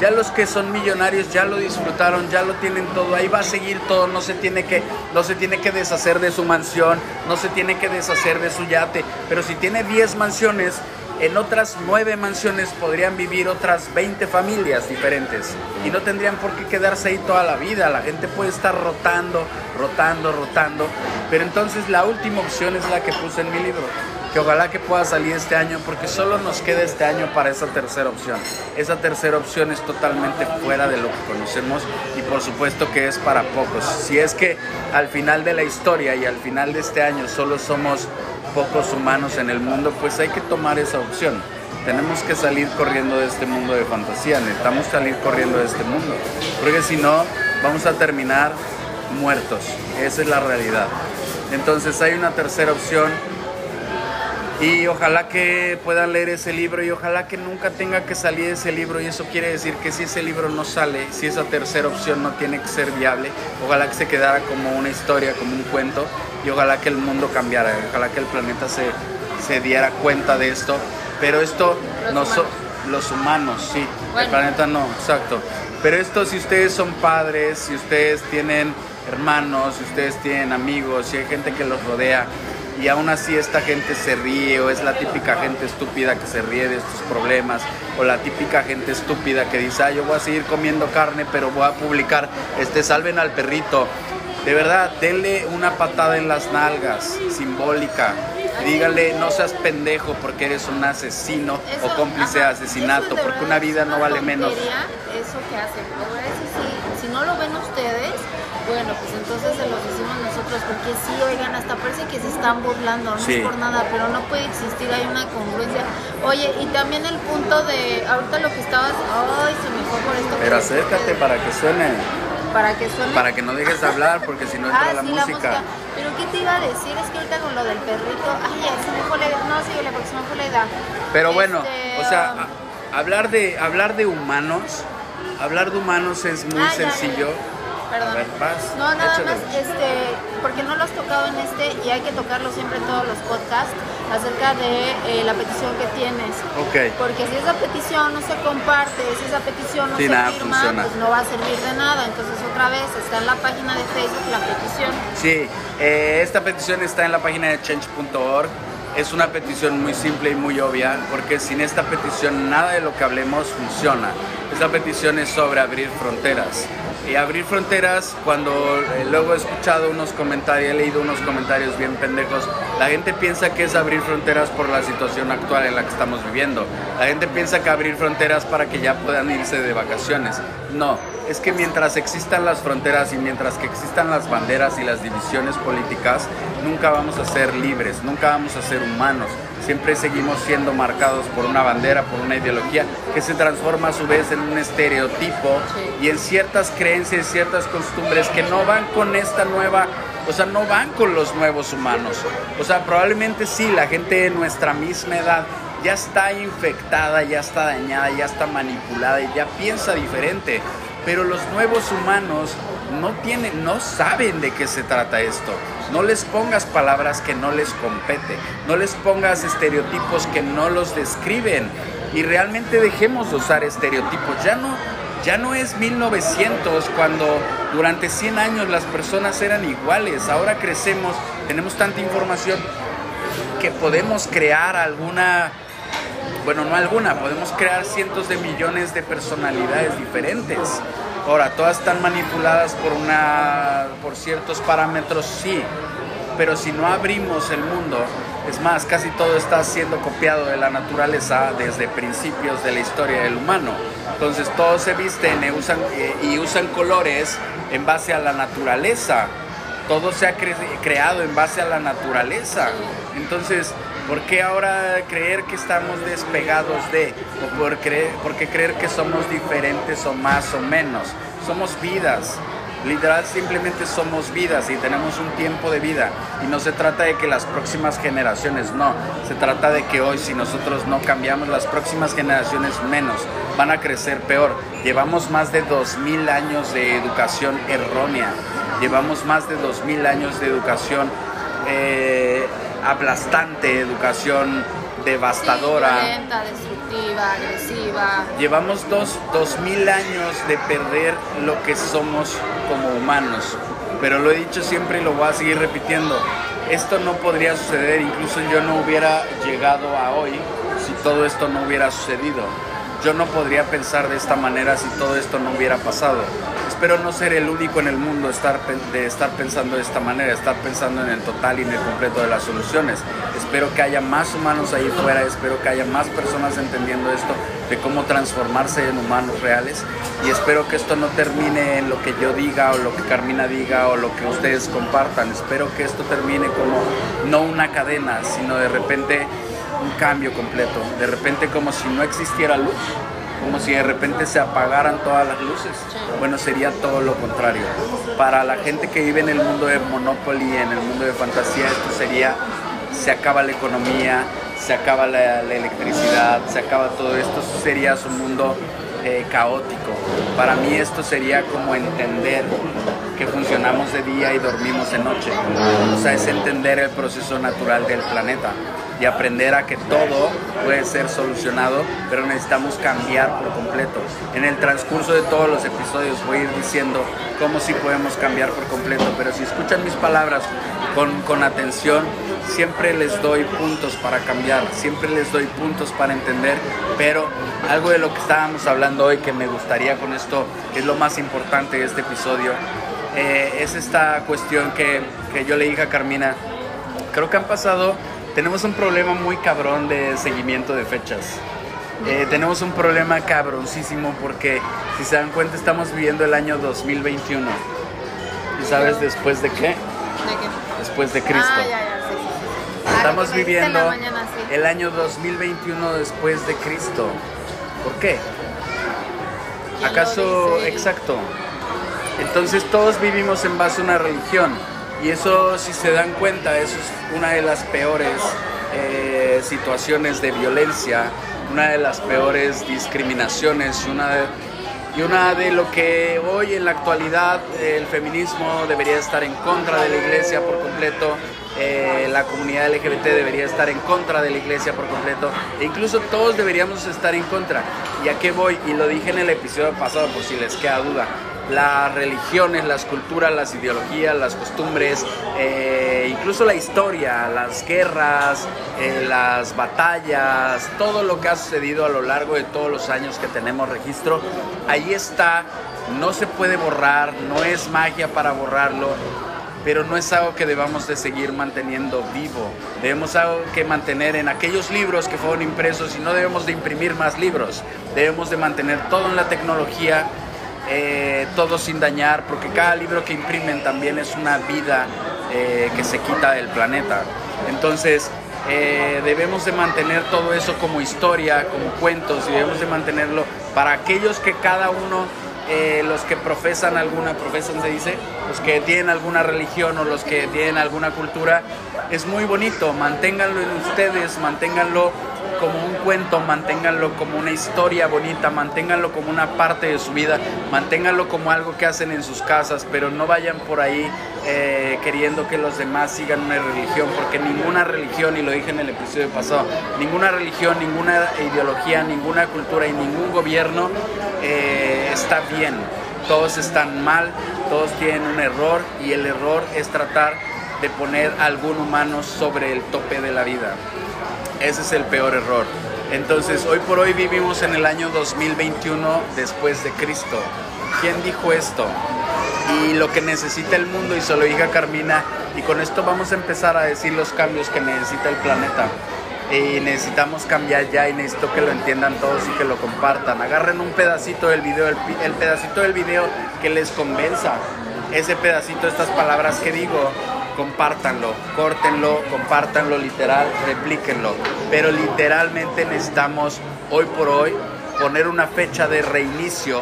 Ya los que son millonarios ya lo disfrutaron, ya lo tienen todo, ahí va a seguir todo, no se tiene que no se tiene que deshacer de su mansión, no se tiene que deshacer de su yate, pero si tiene 10 mansiones, en otras 9 mansiones podrían vivir otras 20 familias diferentes. Y no tendrían por qué quedarse ahí toda la vida, la gente puede estar rotando, rotando, rotando, pero entonces la última opción es la que puse en mi libro que ojalá que pueda salir este año porque solo nos queda este año para esa tercera opción. Esa tercera opción es totalmente fuera de lo que conocemos y por supuesto que es para pocos. Si es que al final de la historia y al final de este año solo somos pocos humanos en el mundo, pues hay que tomar esa opción. Tenemos que salir corriendo de este mundo de fantasía, necesitamos salir corriendo de este mundo, porque si no vamos a terminar muertos. Esa es la realidad. Entonces hay una tercera opción y ojalá que puedan leer ese libro y ojalá que nunca tenga que salir ese libro y eso quiere decir que si ese libro no sale, si esa tercera opción no tiene que ser viable, ojalá que se quedara como una historia, como un cuento y ojalá que el mundo cambiara, ojalá que el planeta se, se diera cuenta de esto. Pero esto no son los humanos, sí, el planeta no, exacto. Pero esto si ustedes son padres, si ustedes tienen hermanos, si ustedes tienen amigos, si hay gente que los rodea, y aún así esta gente se ríe o es la típica gente estúpida que se ríe de estos problemas o la típica gente estúpida que dice, ah, yo voy a seguir comiendo carne pero voy a publicar, este, salven al perrito. De verdad, denle una patada en las nalgas, simbólica. Dígale, no seas pendejo porque eres un asesino o cómplice de asesinato, porque una vida no vale menos. Eso que hacen, bueno, pues entonces se los decimos nosotros, porque sí, oigan, hasta parece que se están burlando, no es por nada, pero no puede existir, hay una congruencia. Oye, y también el punto de, ahorita lo que estabas, ay, se me fue por esto. Pero acércate para que suene. Para que suene. Para que no dejes de hablar, porque si no entra ah, la, música. Pero ¿qué te iba a decir? Es que ahorita con lo del perrito, ay, ya, se me fue la edad, no, sí, se me fue la edad. Pero bueno, este, o sea, um, hablar de, hablar de humanos, hablar de humanos es muy ah, sencillo perdón. no, nada más, este, porque no lo has tocado en este y hay que tocarlo siempre en todos los podcasts acerca de eh, la petición que tienes. Ok. Porque si esa petición no se comparte, si esa petición no se firma, pues no va a servir de nada. Entonces otra vez está en la página de Facebook la petición. Sí, eh, esta petición está en la página de change.org. Es una petición muy simple y muy obvia, porque sin esta petición nada de lo que hablemos funciona. Esta petición es sobre abrir fronteras y abrir fronteras, cuando eh, luego he escuchado unos comentarios, he leído unos comentarios bien pendejos, la gente piensa que es abrir fronteras por la situación actual en la que estamos viviendo. La gente piensa que abrir fronteras para que ya puedan irse de vacaciones. No, es que mientras existan las fronteras y mientras que existan las banderas y las divisiones políticas, nunca vamos a ser libres, nunca vamos a ser humanos siempre seguimos siendo marcados por una bandera, por una ideología que se transforma a su vez en un estereotipo y en ciertas creencias, ciertas costumbres que no van con esta nueva, o sea, no van con los nuevos humanos. O sea, probablemente sí, la gente de nuestra misma edad ya está infectada, ya está dañada, ya está manipulada y ya piensa diferente. Pero los nuevos humanos no tienen, no saben de qué se trata esto. No les pongas palabras que no les compete, no les pongas estereotipos que no los describen y realmente dejemos de usar estereotipos. Ya no, ya no es 1900 cuando durante 100 años las personas eran iguales. Ahora crecemos, tenemos tanta información que podemos crear alguna bueno, no alguna, podemos crear cientos de millones de personalidades diferentes. Ahora, todas están manipuladas por, una, por ciertos parámetros, sí, pero si no abrimos el mundo, es más, casi todo está siendo copiado de la naturaleza desde principios de la historia del humano. Entonces todos se visten y usan, y usan colores en base a la naturaleza. Todo se ha creado en base a la naturaleza. Entonces, ¿Por qué ahora creer que estamos despegados de? ¿O por, creer, por qué creer que somos diferentes o más o menos? Somos vidas. Literal, simplemente somos vidas y tenemos un tiempo de vida. Y no se trata de que las próximas generaciones no. Se trata de que hoy, si nosotros no cambiamos, las próximas generaciones menos van a crecer peor. Llevamos más de 2000 años de educación errónea. Llevamos más de 2000 años de educación. Eh, aplastante, educación devastadora. Violenta, destructiva, agresiva. Llevamos dos, dos mil años de perder lo que somos como humanos. Pero lo he dicho siempre y lo voy a seguir repitiendo. Esto no podría suceder, incluso yo no hubiera llegado a hoy si todo esto no hubiera sucedido. Yo no podría pensar de esta manera si todo esto no hubiera pasado espero no ser el único en el mundo estar, de estar pensando de esta manera, estar pensando en el total y en el completo de las soluciones. Espero que haya más humanos ahí fuera, espero que haya más personas entendiendo esto, de cómo transformarse en humanos reales y espero que esto no termine en lo que yo diga o lo que Carmina diga o lo que ustedes compartan. Espero que esto termine como no una cadena, sino de repente un cambio completo, de repente como si no existiera luz como si de repente se apagaran todas las luces. Bueno, sería todo lo contrario. Para la gente que vive en el mundo de Monopoly, en el mundo de fantasía, esto sería, se acaba la economía, se acaba la, electricidad, se acaba todo esto, sería su mundo eh, caótico. Para mí esto sería como entender que funcionamos de día y dormimos de noche. O sea, es entender el proceso natural del planeta y aprender a que todo puede ser solucionado, pero necesitamos cambiar por completo. En el transcurso de todos los episodios voy a ir diciendo cómo sí podemos cambiar por completo, pero si escuchan mis palabras con, con atención, siempre les doy puntos para cambiar, siempre les doy puntos para entender, pero algo de lo que estábamos hablando hoy que me gustaría con esto, que es lo más importante de este episodio, eh, es esta cuestión que, que yo le dije a Carmina, creo que han pasado tenemos un problema muy cabrón de seguimiento de fechas. Eh, tenemos un problema cabroncísimo porque, si se dan cuenta, estamos viviendo el año 2021. ¿Y sabes después de qué? ¿De qué? Después de Cristo. Ah, ya, ya, sí, sí, Estamos viviendo el año 2021 después de Cristo. ¿Por qué? ¿Acaso exacto? Entonces todos vivimos en base a una religión y eso, si se dan cuenta, eso es una de las peores eh, situaciones de violencia, una de las peores discriminaciones una de, y una de lo que hoy en la actualidad el feminismo debería estar en contra de la iglesia por completo, eh, la comunidad LGBT debería estar en contra de la iglesia por completo, e incluso todos deberíamos estar en contra. ¿Y a qué voy? Y lo dije en el episodio pasado por si les queda duda las religiones, las culturas, las ideologías, las costumbres, eh, incluso la historia, las guerras, eh, las batallas, todo lo que ha sucedido a lo largo de todos los años que tenemos registro, ahí está, no se puede borrar, no es magia para borrarlo, pero no es algo que debamos de seguir manteniendo vivo. Debemos algo que mantener en aquellos libros que fueron impresos y no debemos de imprimir más libros. Debemos de mantener todo en la tecnología eh, todo sin dañar, porque cada libro que imprimen también es una vida eh, que se quita del planeta. Entonces, eh, debemos de mantener todo eso como historia, como cuentos, y debemos de mantenerlo para aquellos que cada uno, los que profesan alguna, profesan se dice, los que tienen alguna religión o los que tienen alguna cultura, es muy bonito, manténganlo en ustedes, manténganlo como un cuento, manténganlo como una historia bonita, manténganlo como una parte de su vida, manténganlo como algo que hacen en sus casas, pero no vayan por ahí eh, queriendo que los demás sigan una religión, porque ninguna religión, y lo dije en el episodio pasado, ninguna religión, ninguna ideología, ninguna cultura y ningún gobierno eh, está bien. Todos están mal, todos tienen un error y el error es tratar de poner a algún humano sobre el tope de la vida. Ese es el peor error. Entonces, hoy por hoy vivimos en el año 2021 después de Cristo. ¿Quién dijo esto? Y lo que necesita el mundo, y se lo dije a Carmina, y con esto vamos a empezar a decir los cambios que necesita el planeta. Y necesitamos cambiar ya y necesito que lo entiendan todos y que lo compartan. Agarren un pedacito del video, el, el pedacito del video que les convenza. Ese pedacito, estas palabras que digo, compártanlo, córtenlo, compártanlo literal, replíquenlo. Pero literalmente necesitamos hoy por hoy poner una fecha de reinicio.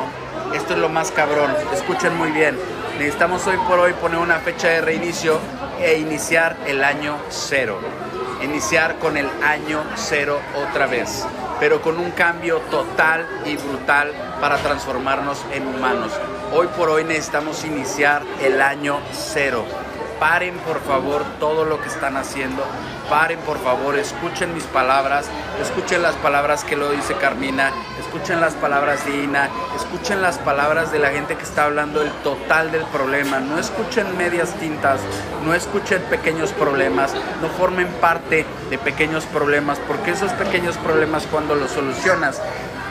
Esto es lo más cabrón, escuchen muy bien. Necesitamos hoy por hoy poner una fecha de reinicio e iniciar el año cero. Iniciar con el año cero otra vez, pero con un cambio total y brutal para transformarnos en humanos. Hoy por hoy necesitamos iniciar el año cero paren por favor todo lo que están haciendo, paren por favor, escuchen mis palabras, escuchen las palabras que lo dice Carmina, escuchen las palabras de Ina, escuchen las palabras de la gente que está hablando el total del problema, no escuchen medias tintas, no escuchen pequeños problemas, no formen parte de pequeños problemas, porque esos pequeños problemas cuando los solucionas,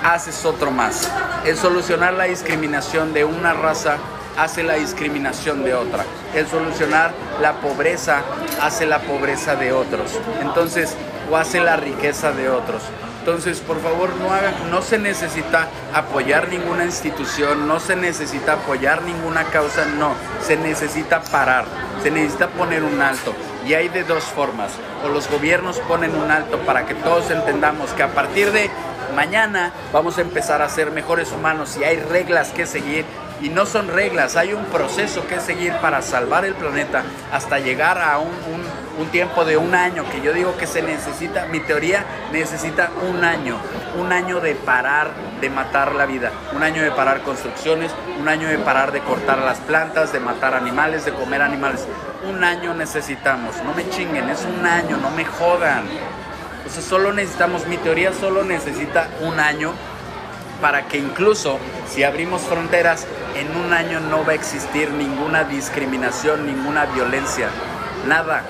haces otro más. El solucionar la discriminación de una raza hace la discriminación de otra. El solucionar la pobreza hace la pobreza de otros. Entonces, o hace la riqueza de otros. Entonces, por favor, no hagan, no se necesita apoyar ninguna institución, no se necesita apoyar ninguna causa, no, se necesita parar, se necesita poner un alto. Y hay de dos formas, o los gobiernos ponen un alto para que todos entendamos que a partir de mañana vamos a empezar a ser mejores humanos y hay reglas que seguir y no son reglas, hay un proceso que seguir para salvar el planeta hasta llegar a un, un, tiempo de un año, que yo digo que se necesita, mi teoría necesita un año, un año de parar de matar la vida, un año de parar construcciones, un año de parar de cortar las plantas, de matar animales, de comer animales. Un año necesitamos, no me chinguen, es un año, no me jodan. O sea, solo necesitamos, mi teoría solo necesita un año para que incluso si abrimos fronteras, en un año no va a existir ninguna discriminación, ninguna violencia, nada.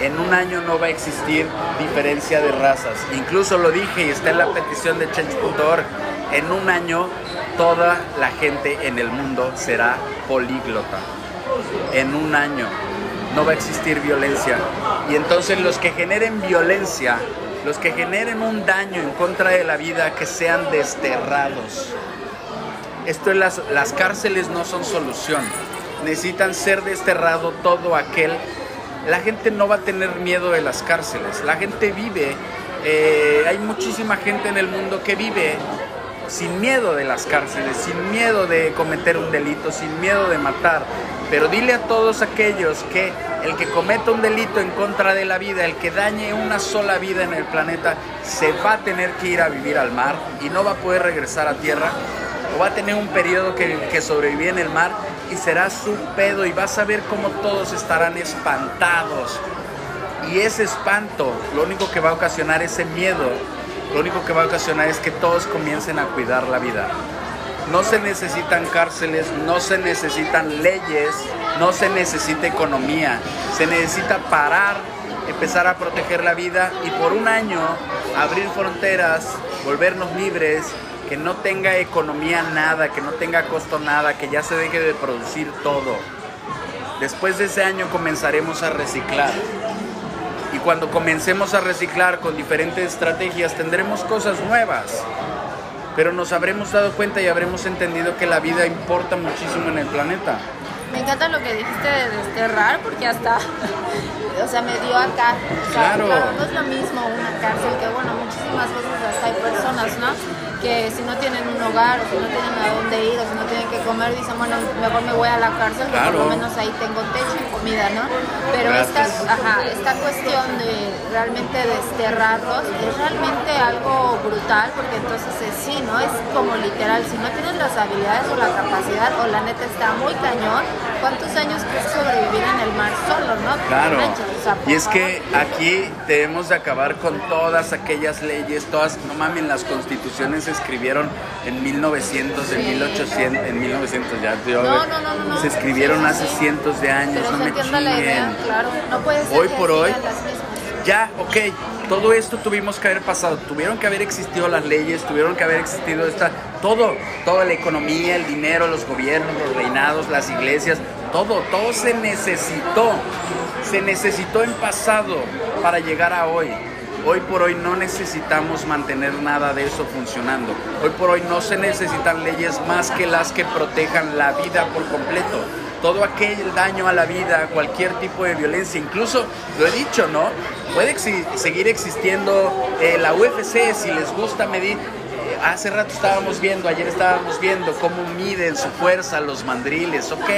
En un año no va a existir diferencia de razas. Incluso lo dije y está en la petición de change.org. En un año toda la gente en el mundo será políglota. En un año no va a existir violencia. Y entonces los que generen violencia los que generen un daño en contra de la vida, que sean desterrados. Esto es las, las cárceles no son solución. Necesitan ser desterrado todo aquel. La gente no va a tener miedo de las cárceles. La gente vive, eh, hay muchísima gente en el mundo que vive sin miedo de las cárceles, sin miedo de cometer un delito, sin miedo de matar. Pero dile a todos aquellos que el que cometa un delito en contra de la vida, el que dañe una sola vida en el planeta, se va a tener que ir a vivir al mar y no va a poder regresar a tierra, o va a tener un periodo que, que sobrevive en el mar y será su pedo y vas a ver cómo todos estarán espantados. Y ese espanto, lo único que va a ocasionar ese miedo, lo único que va a ocasionar es que todos comiencen a cuidar la vida. No se necesitan cárceles, no se necesitan leyes, no se necesita economía. Se necesita parar, empezar a proteger la vida y por un año abrir fronteras, volvernos libres, que no tenga economía nada, que no tenga costo nada, que ya se deje de producir todo. Después de ese año comenzaremos a reciclar. Y cuando comencemos a reciclar con diferentes estrategias tendremos cosas nuevas pero nos habremos dado cuenta y habremos entendido que la vida importa muchísimo en el planeta. Me encanta lo que dijiste de desterrar, porque hasta, o sea, me dio acá. claro. No es lo mismo una cárcel que, bueno, muchísimas veces hasta hay personas, ¿no? Que si no tienen un hogar o si no tienen a dónde ir o si no tienen que comer, dicen, bueno, mejor me voy a la cárcel, porque por lo menos ahí tengo techo y comida, ¿no? Pero esta, ajá, esta cuestión de realmente desterrarlos es realmente algo brutal, porque entonces es, sí, ¿no? Es como literal, si no tienes las habilidades o la capacidad o la neta está muy cañón, ¿cuántos años puedes sobrevivir en el mar solo, no? Claro. y es que aquí debemos de acabar con todas aquellas leyes, todas, no mames, las constituciones escribieron en 1900, en 1800, en 1900 ya. no, no, no, no, Se escribieron hace cientos de años, no me chinguen. Claro. No puede ser hoy por hoy, ya, ok, todo esto tuvimos que haber pasado, tuvieron que haber existido las leyes, tuvieron que haber existido esta, todo, toda la economía, el dinero, los gobiernos, los reinados, las iglesias, todo, todo se necesitó, se necesitó en pasado para llegar a hoy. Hoy por hoy no necesitamos mantener nada de eso funcionando. Hoy por hoy no se necesitan leyes más que las que protejan la vida por completo. Todo aquel daño a la vida, cualquier tipo de violencia, incluso lo he dicho, ¿no? Puede seguir existiendo eh, la UFC si les gusta medir hace rato estábamos viendo, ayer estábamos viendo cómo miden su fuerza los mandriles. Ok,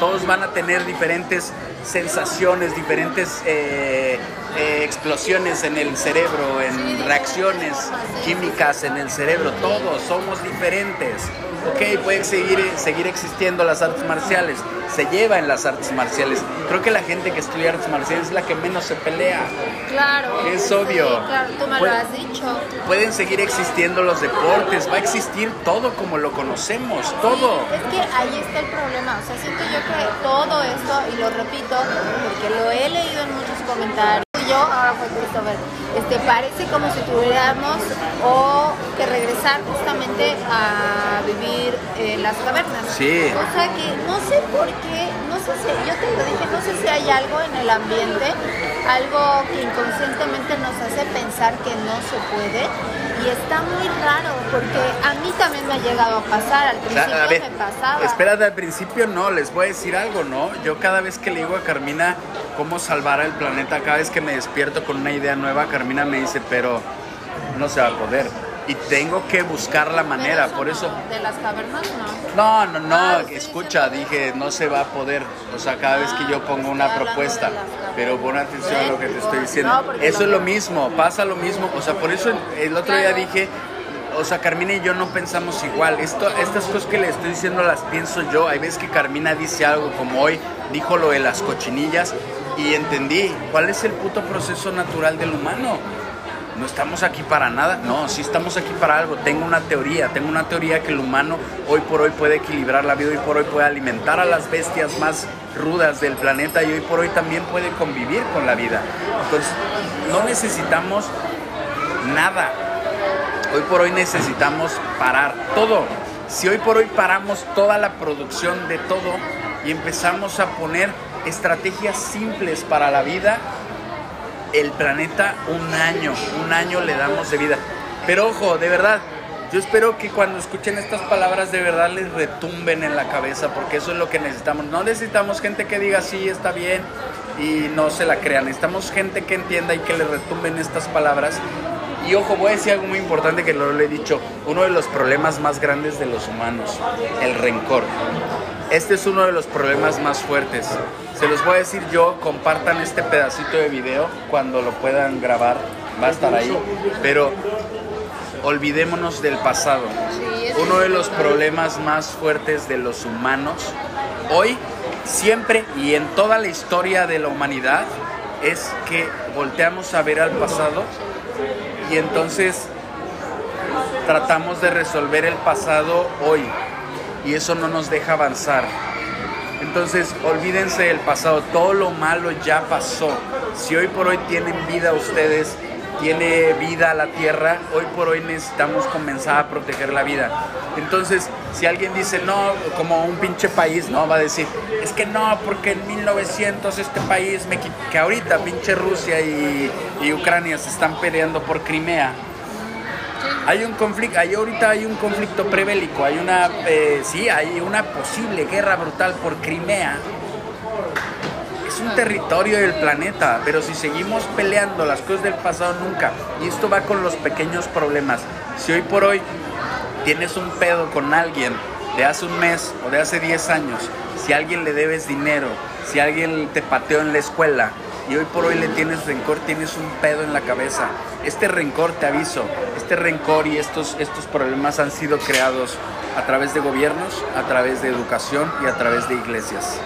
todos van a tener diferentes sensaciones, diferentes eh, eh, explosiones en el cerebro, en reacciones químicas en el cerebro. Todos somos diferentes ok, pueden seguir, seguir existiendo las artes marciales, se lleva en las artes marciales. Creo que la gente que estudia artes marciales es la que menos se pelea. Claro. Es obvio. claro, tú me lo has dicho. Pueden seguir existiendo los deportes, va a existir todo como lo conocemos, todo. es que ahí está el problema, o sea, siento yo que todo esto, y lo repito, porque lo he leído en muchos comentarios, yo, ahora fue Christopher, este, parece como si tuviéramos o que regresar justamente a vivir en las cavernas. Sí. O sea que no sé por qué, sé si, yo te lo dije, no sé si hay algo en el ambiente, algo que inconscientemente nos hace pensar que no se puede. Y está muy raro, porque a mí también me ha llegado a pasar, al principio me pasaba. Espérate, al principio no, les voy a decir algo, ¿no? Yo cada vez que le digo a Carmina cómo salvar al planeta, cada vez que me despierto con una idea nueva, Carmina me dice, pero no se va a poder. Y tengo que buscar la manera, por eso... ¿De las cavernas no? No, no, no, escucha, dije, no se va a poder, o sea, cada vez que yo ah, pongo una propuesta, pero pon atención a lo que te estoy diciendo. eso es lo mismo, pasa lo mismo, o sea, por eso el otro día dije, o sea, Carmina y yo no pensamos igual. Esto, estas cosas que le estoy diciendo las pienso yo. Hay veces que Carmina dice algo, como hoy dijo lo de las cochinillas, y entendí cuál es el puto proceso natural del humano no estamos aquí para nada, no, sí estamos aquí para algo. Tengo una teoría, tengo una teoría que el humano hoy por hoy puede equilibrar la vida, hoy por hoy puede alimentar a las bestias más rudas del planeta y hoy por hoy también puede convivir con la vida. Entonces, no necesitamos nada. Hoy por hoy necesitamos parar todo. Si hoy por hoy paramos toda la producción de todo y empezamos a poner estrategias simples para la vida, el planeta un año, un año le damos de vida. Pero ojo, de verdad, yo espero que cuando escuchen estas palabras de verdad les retumben en la cabeza, porque eso es lo que necesitamos. No necesitamos gente que diga sí, está bien y no se la crean. Necesitamos gente que entienda y que le retumben estas palabras. Y ojo, voy a decir algo muy importante que lo he dicho. Uno de los problemas más grandes de los humanos, el rencor. Este es uno de los problemas más fuertes. Se los voy a decir yo, compartan este pedacito de video cuando lo puedan grabar, va a estar ahí. Pero olvidémonos del pasado. Uno de los problemas más fuertes de los humanos hoy, siempre y en toda la historia de la humanidad es que volteamos a ver al pasado y entonces tratamos de resolver el pasado hoy y eso no nos deja avanzar. Entonces, olvídense del pasado, todo lo malo ya pasó. Si hoy por hoy tienen vida ustedes, tiene vida la tierra, hoy por hoy necesitamos comenzar a proteger la vida. Entonces, si alguien dice no, como un pinche país, no, va a decir, es que no, porque en 1900 este país, me que ahorita pinche Rusia y, y Ucrania se están peleando por Crimea hay un conflicto, ahí ahorita hay un conflicto prebélico, hay una, eh, sí, hay una posible guerra brutal por Crimea. Es un territorio del planeta, pero si seguimos peleando las cosas del pasado nunca, y esto va con los pequeños problemas. Si hoy por hoy tienes un pedo con alguien de hace un mes o de hace 10 años, si a alguien le debes dinero, si alguien te pateó en la escuela, y hoy por hoy le tienes rencor, tienes un pedo en la cabeza. Este rencor, te aviso, este rencor y estos, estos problemas han sido creados a través de gobiernos, a través de educación y a través de iglesias.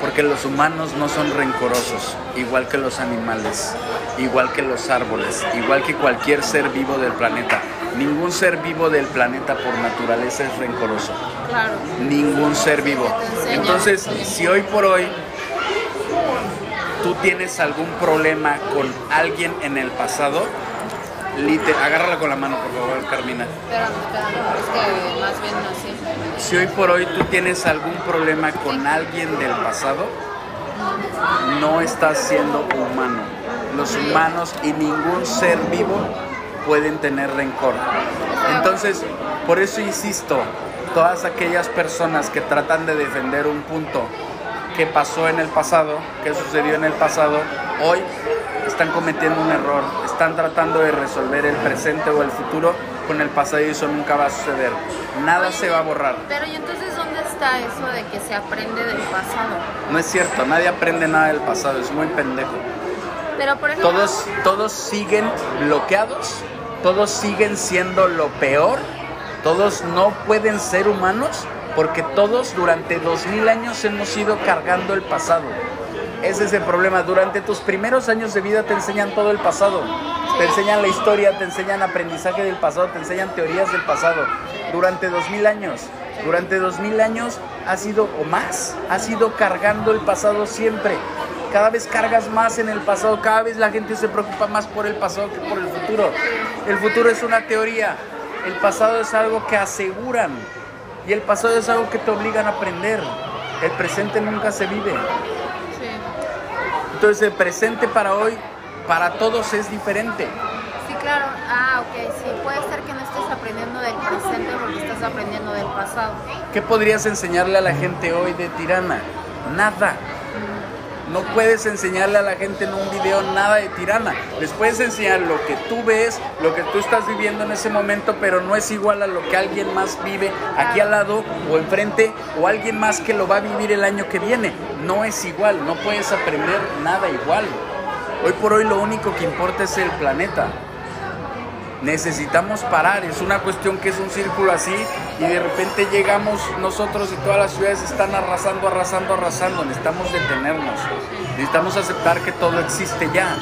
Porque los humanos no son rencorosos, igual que los animales, igual que los árboles, igual que cualquier ser vivo del planeta. Ningún ser vivo del planeta por naturaleza es rencoroso. Claro. Ningún ser vivo. Entonces, si hoy por hoy tú tienes algún problema con alguien en el pasado, agárrala con la mano, por favor, Carmina. Espérame, espérame, es que más bien así. Si hoy por hoy tú tienes algún problema con alguien del pasado, no estás siendo humano. Los humanos y ningún ser vivo pueden tener rencor. Entonces, por eso insisto, todas aquellas personas que tratan de defender un punto que pasó en el pasado, que sucedió en el pasado, hoy están cometiendo un error, están tratando de resolver el presente o el futuro con el pasado y eso nunca va a suceder. Nada se va a borrar. Pero ¿y entonces dónde está eso de que se aprende del pasado? No es cierto, nadie aprende nada del pasado, es muy pendejo. Pero por ejemplo, todos, todos siguen bloqueados, todos siguen siendo lo peor, todos no pueden ser humanos porque todos durante dos mil años hemos ido cargando el pasado. Ese es el problema. Durante tus primeros años de vida te enseñan todo el pasado. Te enseñan la historia, te enseñan aprendizaje del pasado, te enseñan teorías del pasado. Durante dos mil años. Durante dos mil años has ido, o más, has ido cargando el pasado siempre. Cada vez cargas más en el pasado, cada vez la gente se preocupa más por el pasado que por el futuro. El futuro es una teoría, el pasado es algo que aseguran y el pasado es algo que te obligan a aprender. El presente nunca se vive. Entonces el presente para hoy, para todos es diferente. Sí, claro. Ah, ok. Sí, puede ser que no estés aprendiendo del presente porque estás aprendiendo del pasado. ¿Qué podrías enseñarle a la gente hoy de tirana? Nada. No puedes enseñarle a la gente en un video nada de tirana. Les puedes enseñar lo que tú ves, lo que tú estás viviendo en ese momento, pero no es igual a lo que alguien más vive aquí al lado o enfrente o alguien más que lo va a vivir el año que viene. No es igual, no puedes aprender nada igual. Hoy por hoy lo único que importa es el planeta necesitamos parar. Es una cuestión que es un círculo así y de repente llegamos nosotros y todas las ciudades están arrasando, arrasando, arrasando. Necesitamos detenernos. Necesitamos aceptar que todo existe ya.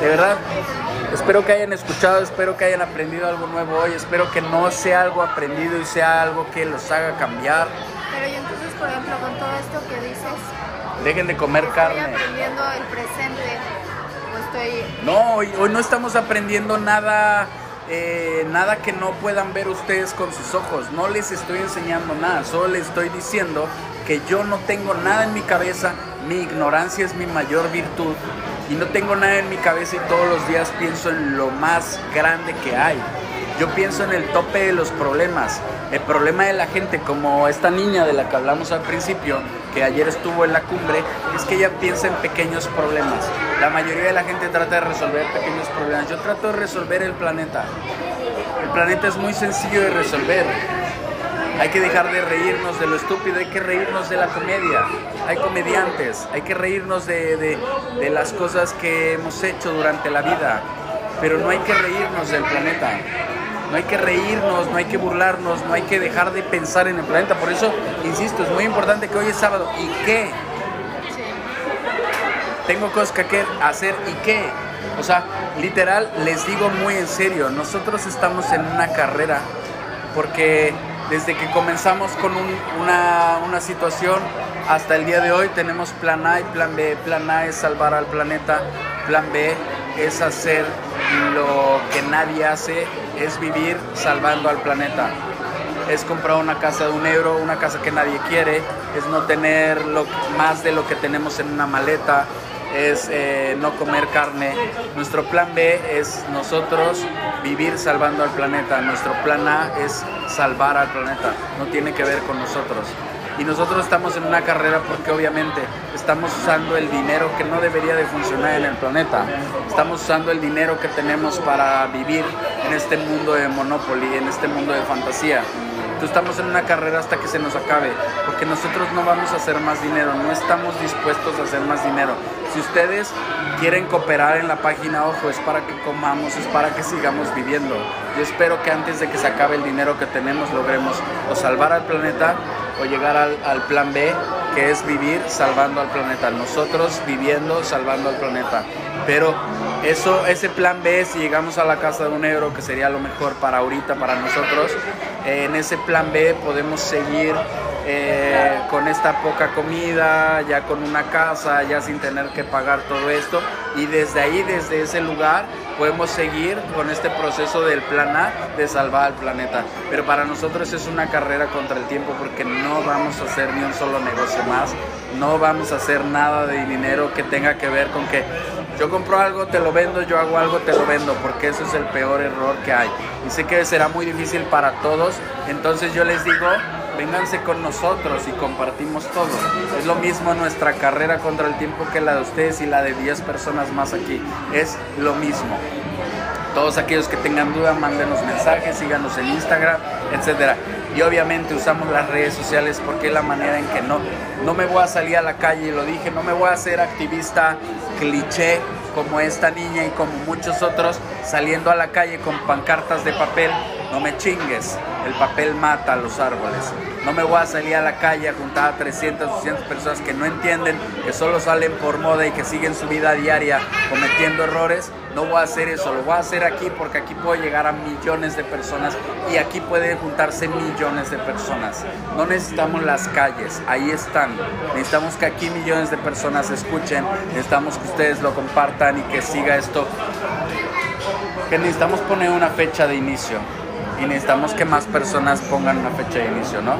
De verdad, espero que hayan escuchado, espero que hayan aprendido algo nuevo hoy, espero que no sea algo aprendido y sea algo que los haga cambiar. Pero y entonces, por ejemplo, con todo esto que dices, dejen de comer estoy carne. aprendiendo el presente. O estoy No, hoy, hoy no estamos aprendiendo nada, eh, nada que no puedan ver ustedes con sus ojos. No les estoy enseñando nada, solo les estoy diciendo que yo no tengo nada en mi cabeza, mi ignorancia es mi mayor virtud y no tengo nada en mi cabeza y todos los días pienso en lo más grande que hay. Yo pienso en el tope de los problemas. El problema de la gente, como esta niña de la que hablamos al principio, que ayer estuvo en la cumbre, es que ella piensa en pequeños problemas. La mayoría de la gente trata de resolver pequeños problemas. Yo trato de resolver el planeta. El planeta es muy sencillo de resolver. Hay que dejar de reírnos de lo estúpido, hay que reírnos de la comedia. Hay comediantes, hay que reírnos de, de- de las cosas que hemos hecho durante la vida. Pero no hay que reírnos del planeta. No hay que reírnos, no hay que burlarnos, no hay que dejar de pensar en el planeta. Por eso, insisto, es muy importante que hoy es sábado. ¿Y qué? tengo cosas que hacer y qué. O sea, literal, les digo muy en serio, nosotros estamos en una carrera porque desde que comenzamos con un- una, una situación hasta el día de hoy tenemos plan A y plan B. Plan A es salvar al planeta, plan B es hacer lo que nadie hace, es vivir salvando al planeta es comprar una casa de un euro, una casa que nadie quiere, es no tener lo, más de lo que tenemos en una maleta, es eh, no comer carne. Nuestro plan B es nosotros vivir salvando al planeta. Nuestro plan A es salvar al planeta. No tiene que ver con nosotros. Y nosotros estamos en una carrera porque obviamente estamos usando el dinero que no debería de funcionar en el planeta. Estamos usando el dinero que tenemos para vivir en este mundo de Monopoly, en este mundo de fantasía. Estamos en una carrera hasta que se nos acabe, porque nosotros no vamos a hacer más dinero, no estamos dispuestos a hacer más dinero. Si ustedes quieren cooperar en la página, ojo, es para que comamos, es para que sigamos viviendo. Yo espero que antes de que se acabe el dinero que tenemos logremos o salvar al planeta o llegar al plan B, que es vivir salvando al planeta. Nosotros viviendo salvando al planeta. Pero eso, ese plan B, si llegamos a la casa de un euro, que sería lo mejor para ahorita, para nosotros, eh, en ese plan B podemos seguir eh, con esta poca comida, ya con una casa, ya sin tener que pagar todo esto. Y desde ahí, desde ese lugar, podemos seguir con este proceso del plan A de salvar al planeta. Pero para nosotros es una carrera contra el tiempo porque no vamos a hacer ni un solo negocio más, no vamos a hacer nada de dinero que tenga que ver con que yo compro algo, te lo vendo, yo hago algo, te lo vendo, porque eso es el peor error que hay. Y sé que será muy difícil para todos, entonces yo les digo, vénganse con nosotros y compartimos todo. Es lo mismo nuestra carrera contra el tiempo que la de ustedes y la de 10 personas más aquí. Es lo mismo. Todos aquellos que tengan duda, mándenos mensajes, síganos en Instagram, etcétera. Y obviamente usamos las redes sociales porque es la manera en que no, no me voy a salir a la calle, lo dije, no me voy a hacer activista cliché como esta niña y como muchos otros saliendo a la calle con pancartas de papel. No me chingues, el papel mata a los árboles. No me voy a salir a la calle a juntar a 300, 200 personas que no entienden, que solo salen por moda y que siguen su vida diaria cometiendo errores. No voy a hacer eso, lo voy a hacer aquí porque aquí puedo llegar a millones de personas y aquí pueden juntarse millones de personas. No necesitamos las calles, ahí están. Necesitamos que aquí millones de personas escuchen, necesitamos que ustedes lo compartan y que siga esto. Que necesitamos poner una fecha de inicio y necesitamos que más personas pongan una fecha de inicio, ¿no?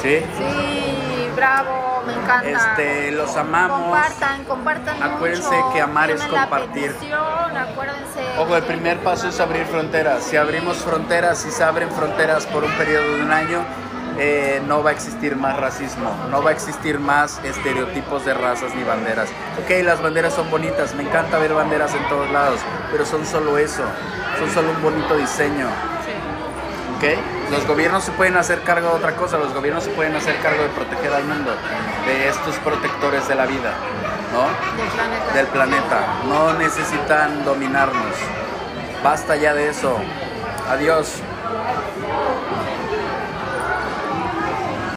¿Sí? Sí, bravo, me encanta. Este, los amamos. Compartan, compartan Acuérdense mucho. que amar es la compartir. petición, acuérdense. Ojo, el primer paso es abrir fronteras. Si abrimos fronteras, si se abren fronteras por un periodo de un año, eh, no va a existir más racismo, no va a existir más estereotipos de razas ni banderas. Ok, las banderas son bonitas, me encanta ver banderas en todos lados, pero son solo eso, son solo un bonito diseño. ¿Ok? Los gobiernos se pueden hacer cargo de otra cosa, los gobiernos se pueden hacer cargo de proteger al mundo, de estos protectores de la vida, ¿no? Del planeta. Del planeta. No necesitan dominarnos. Basta ya de eso. Adiós.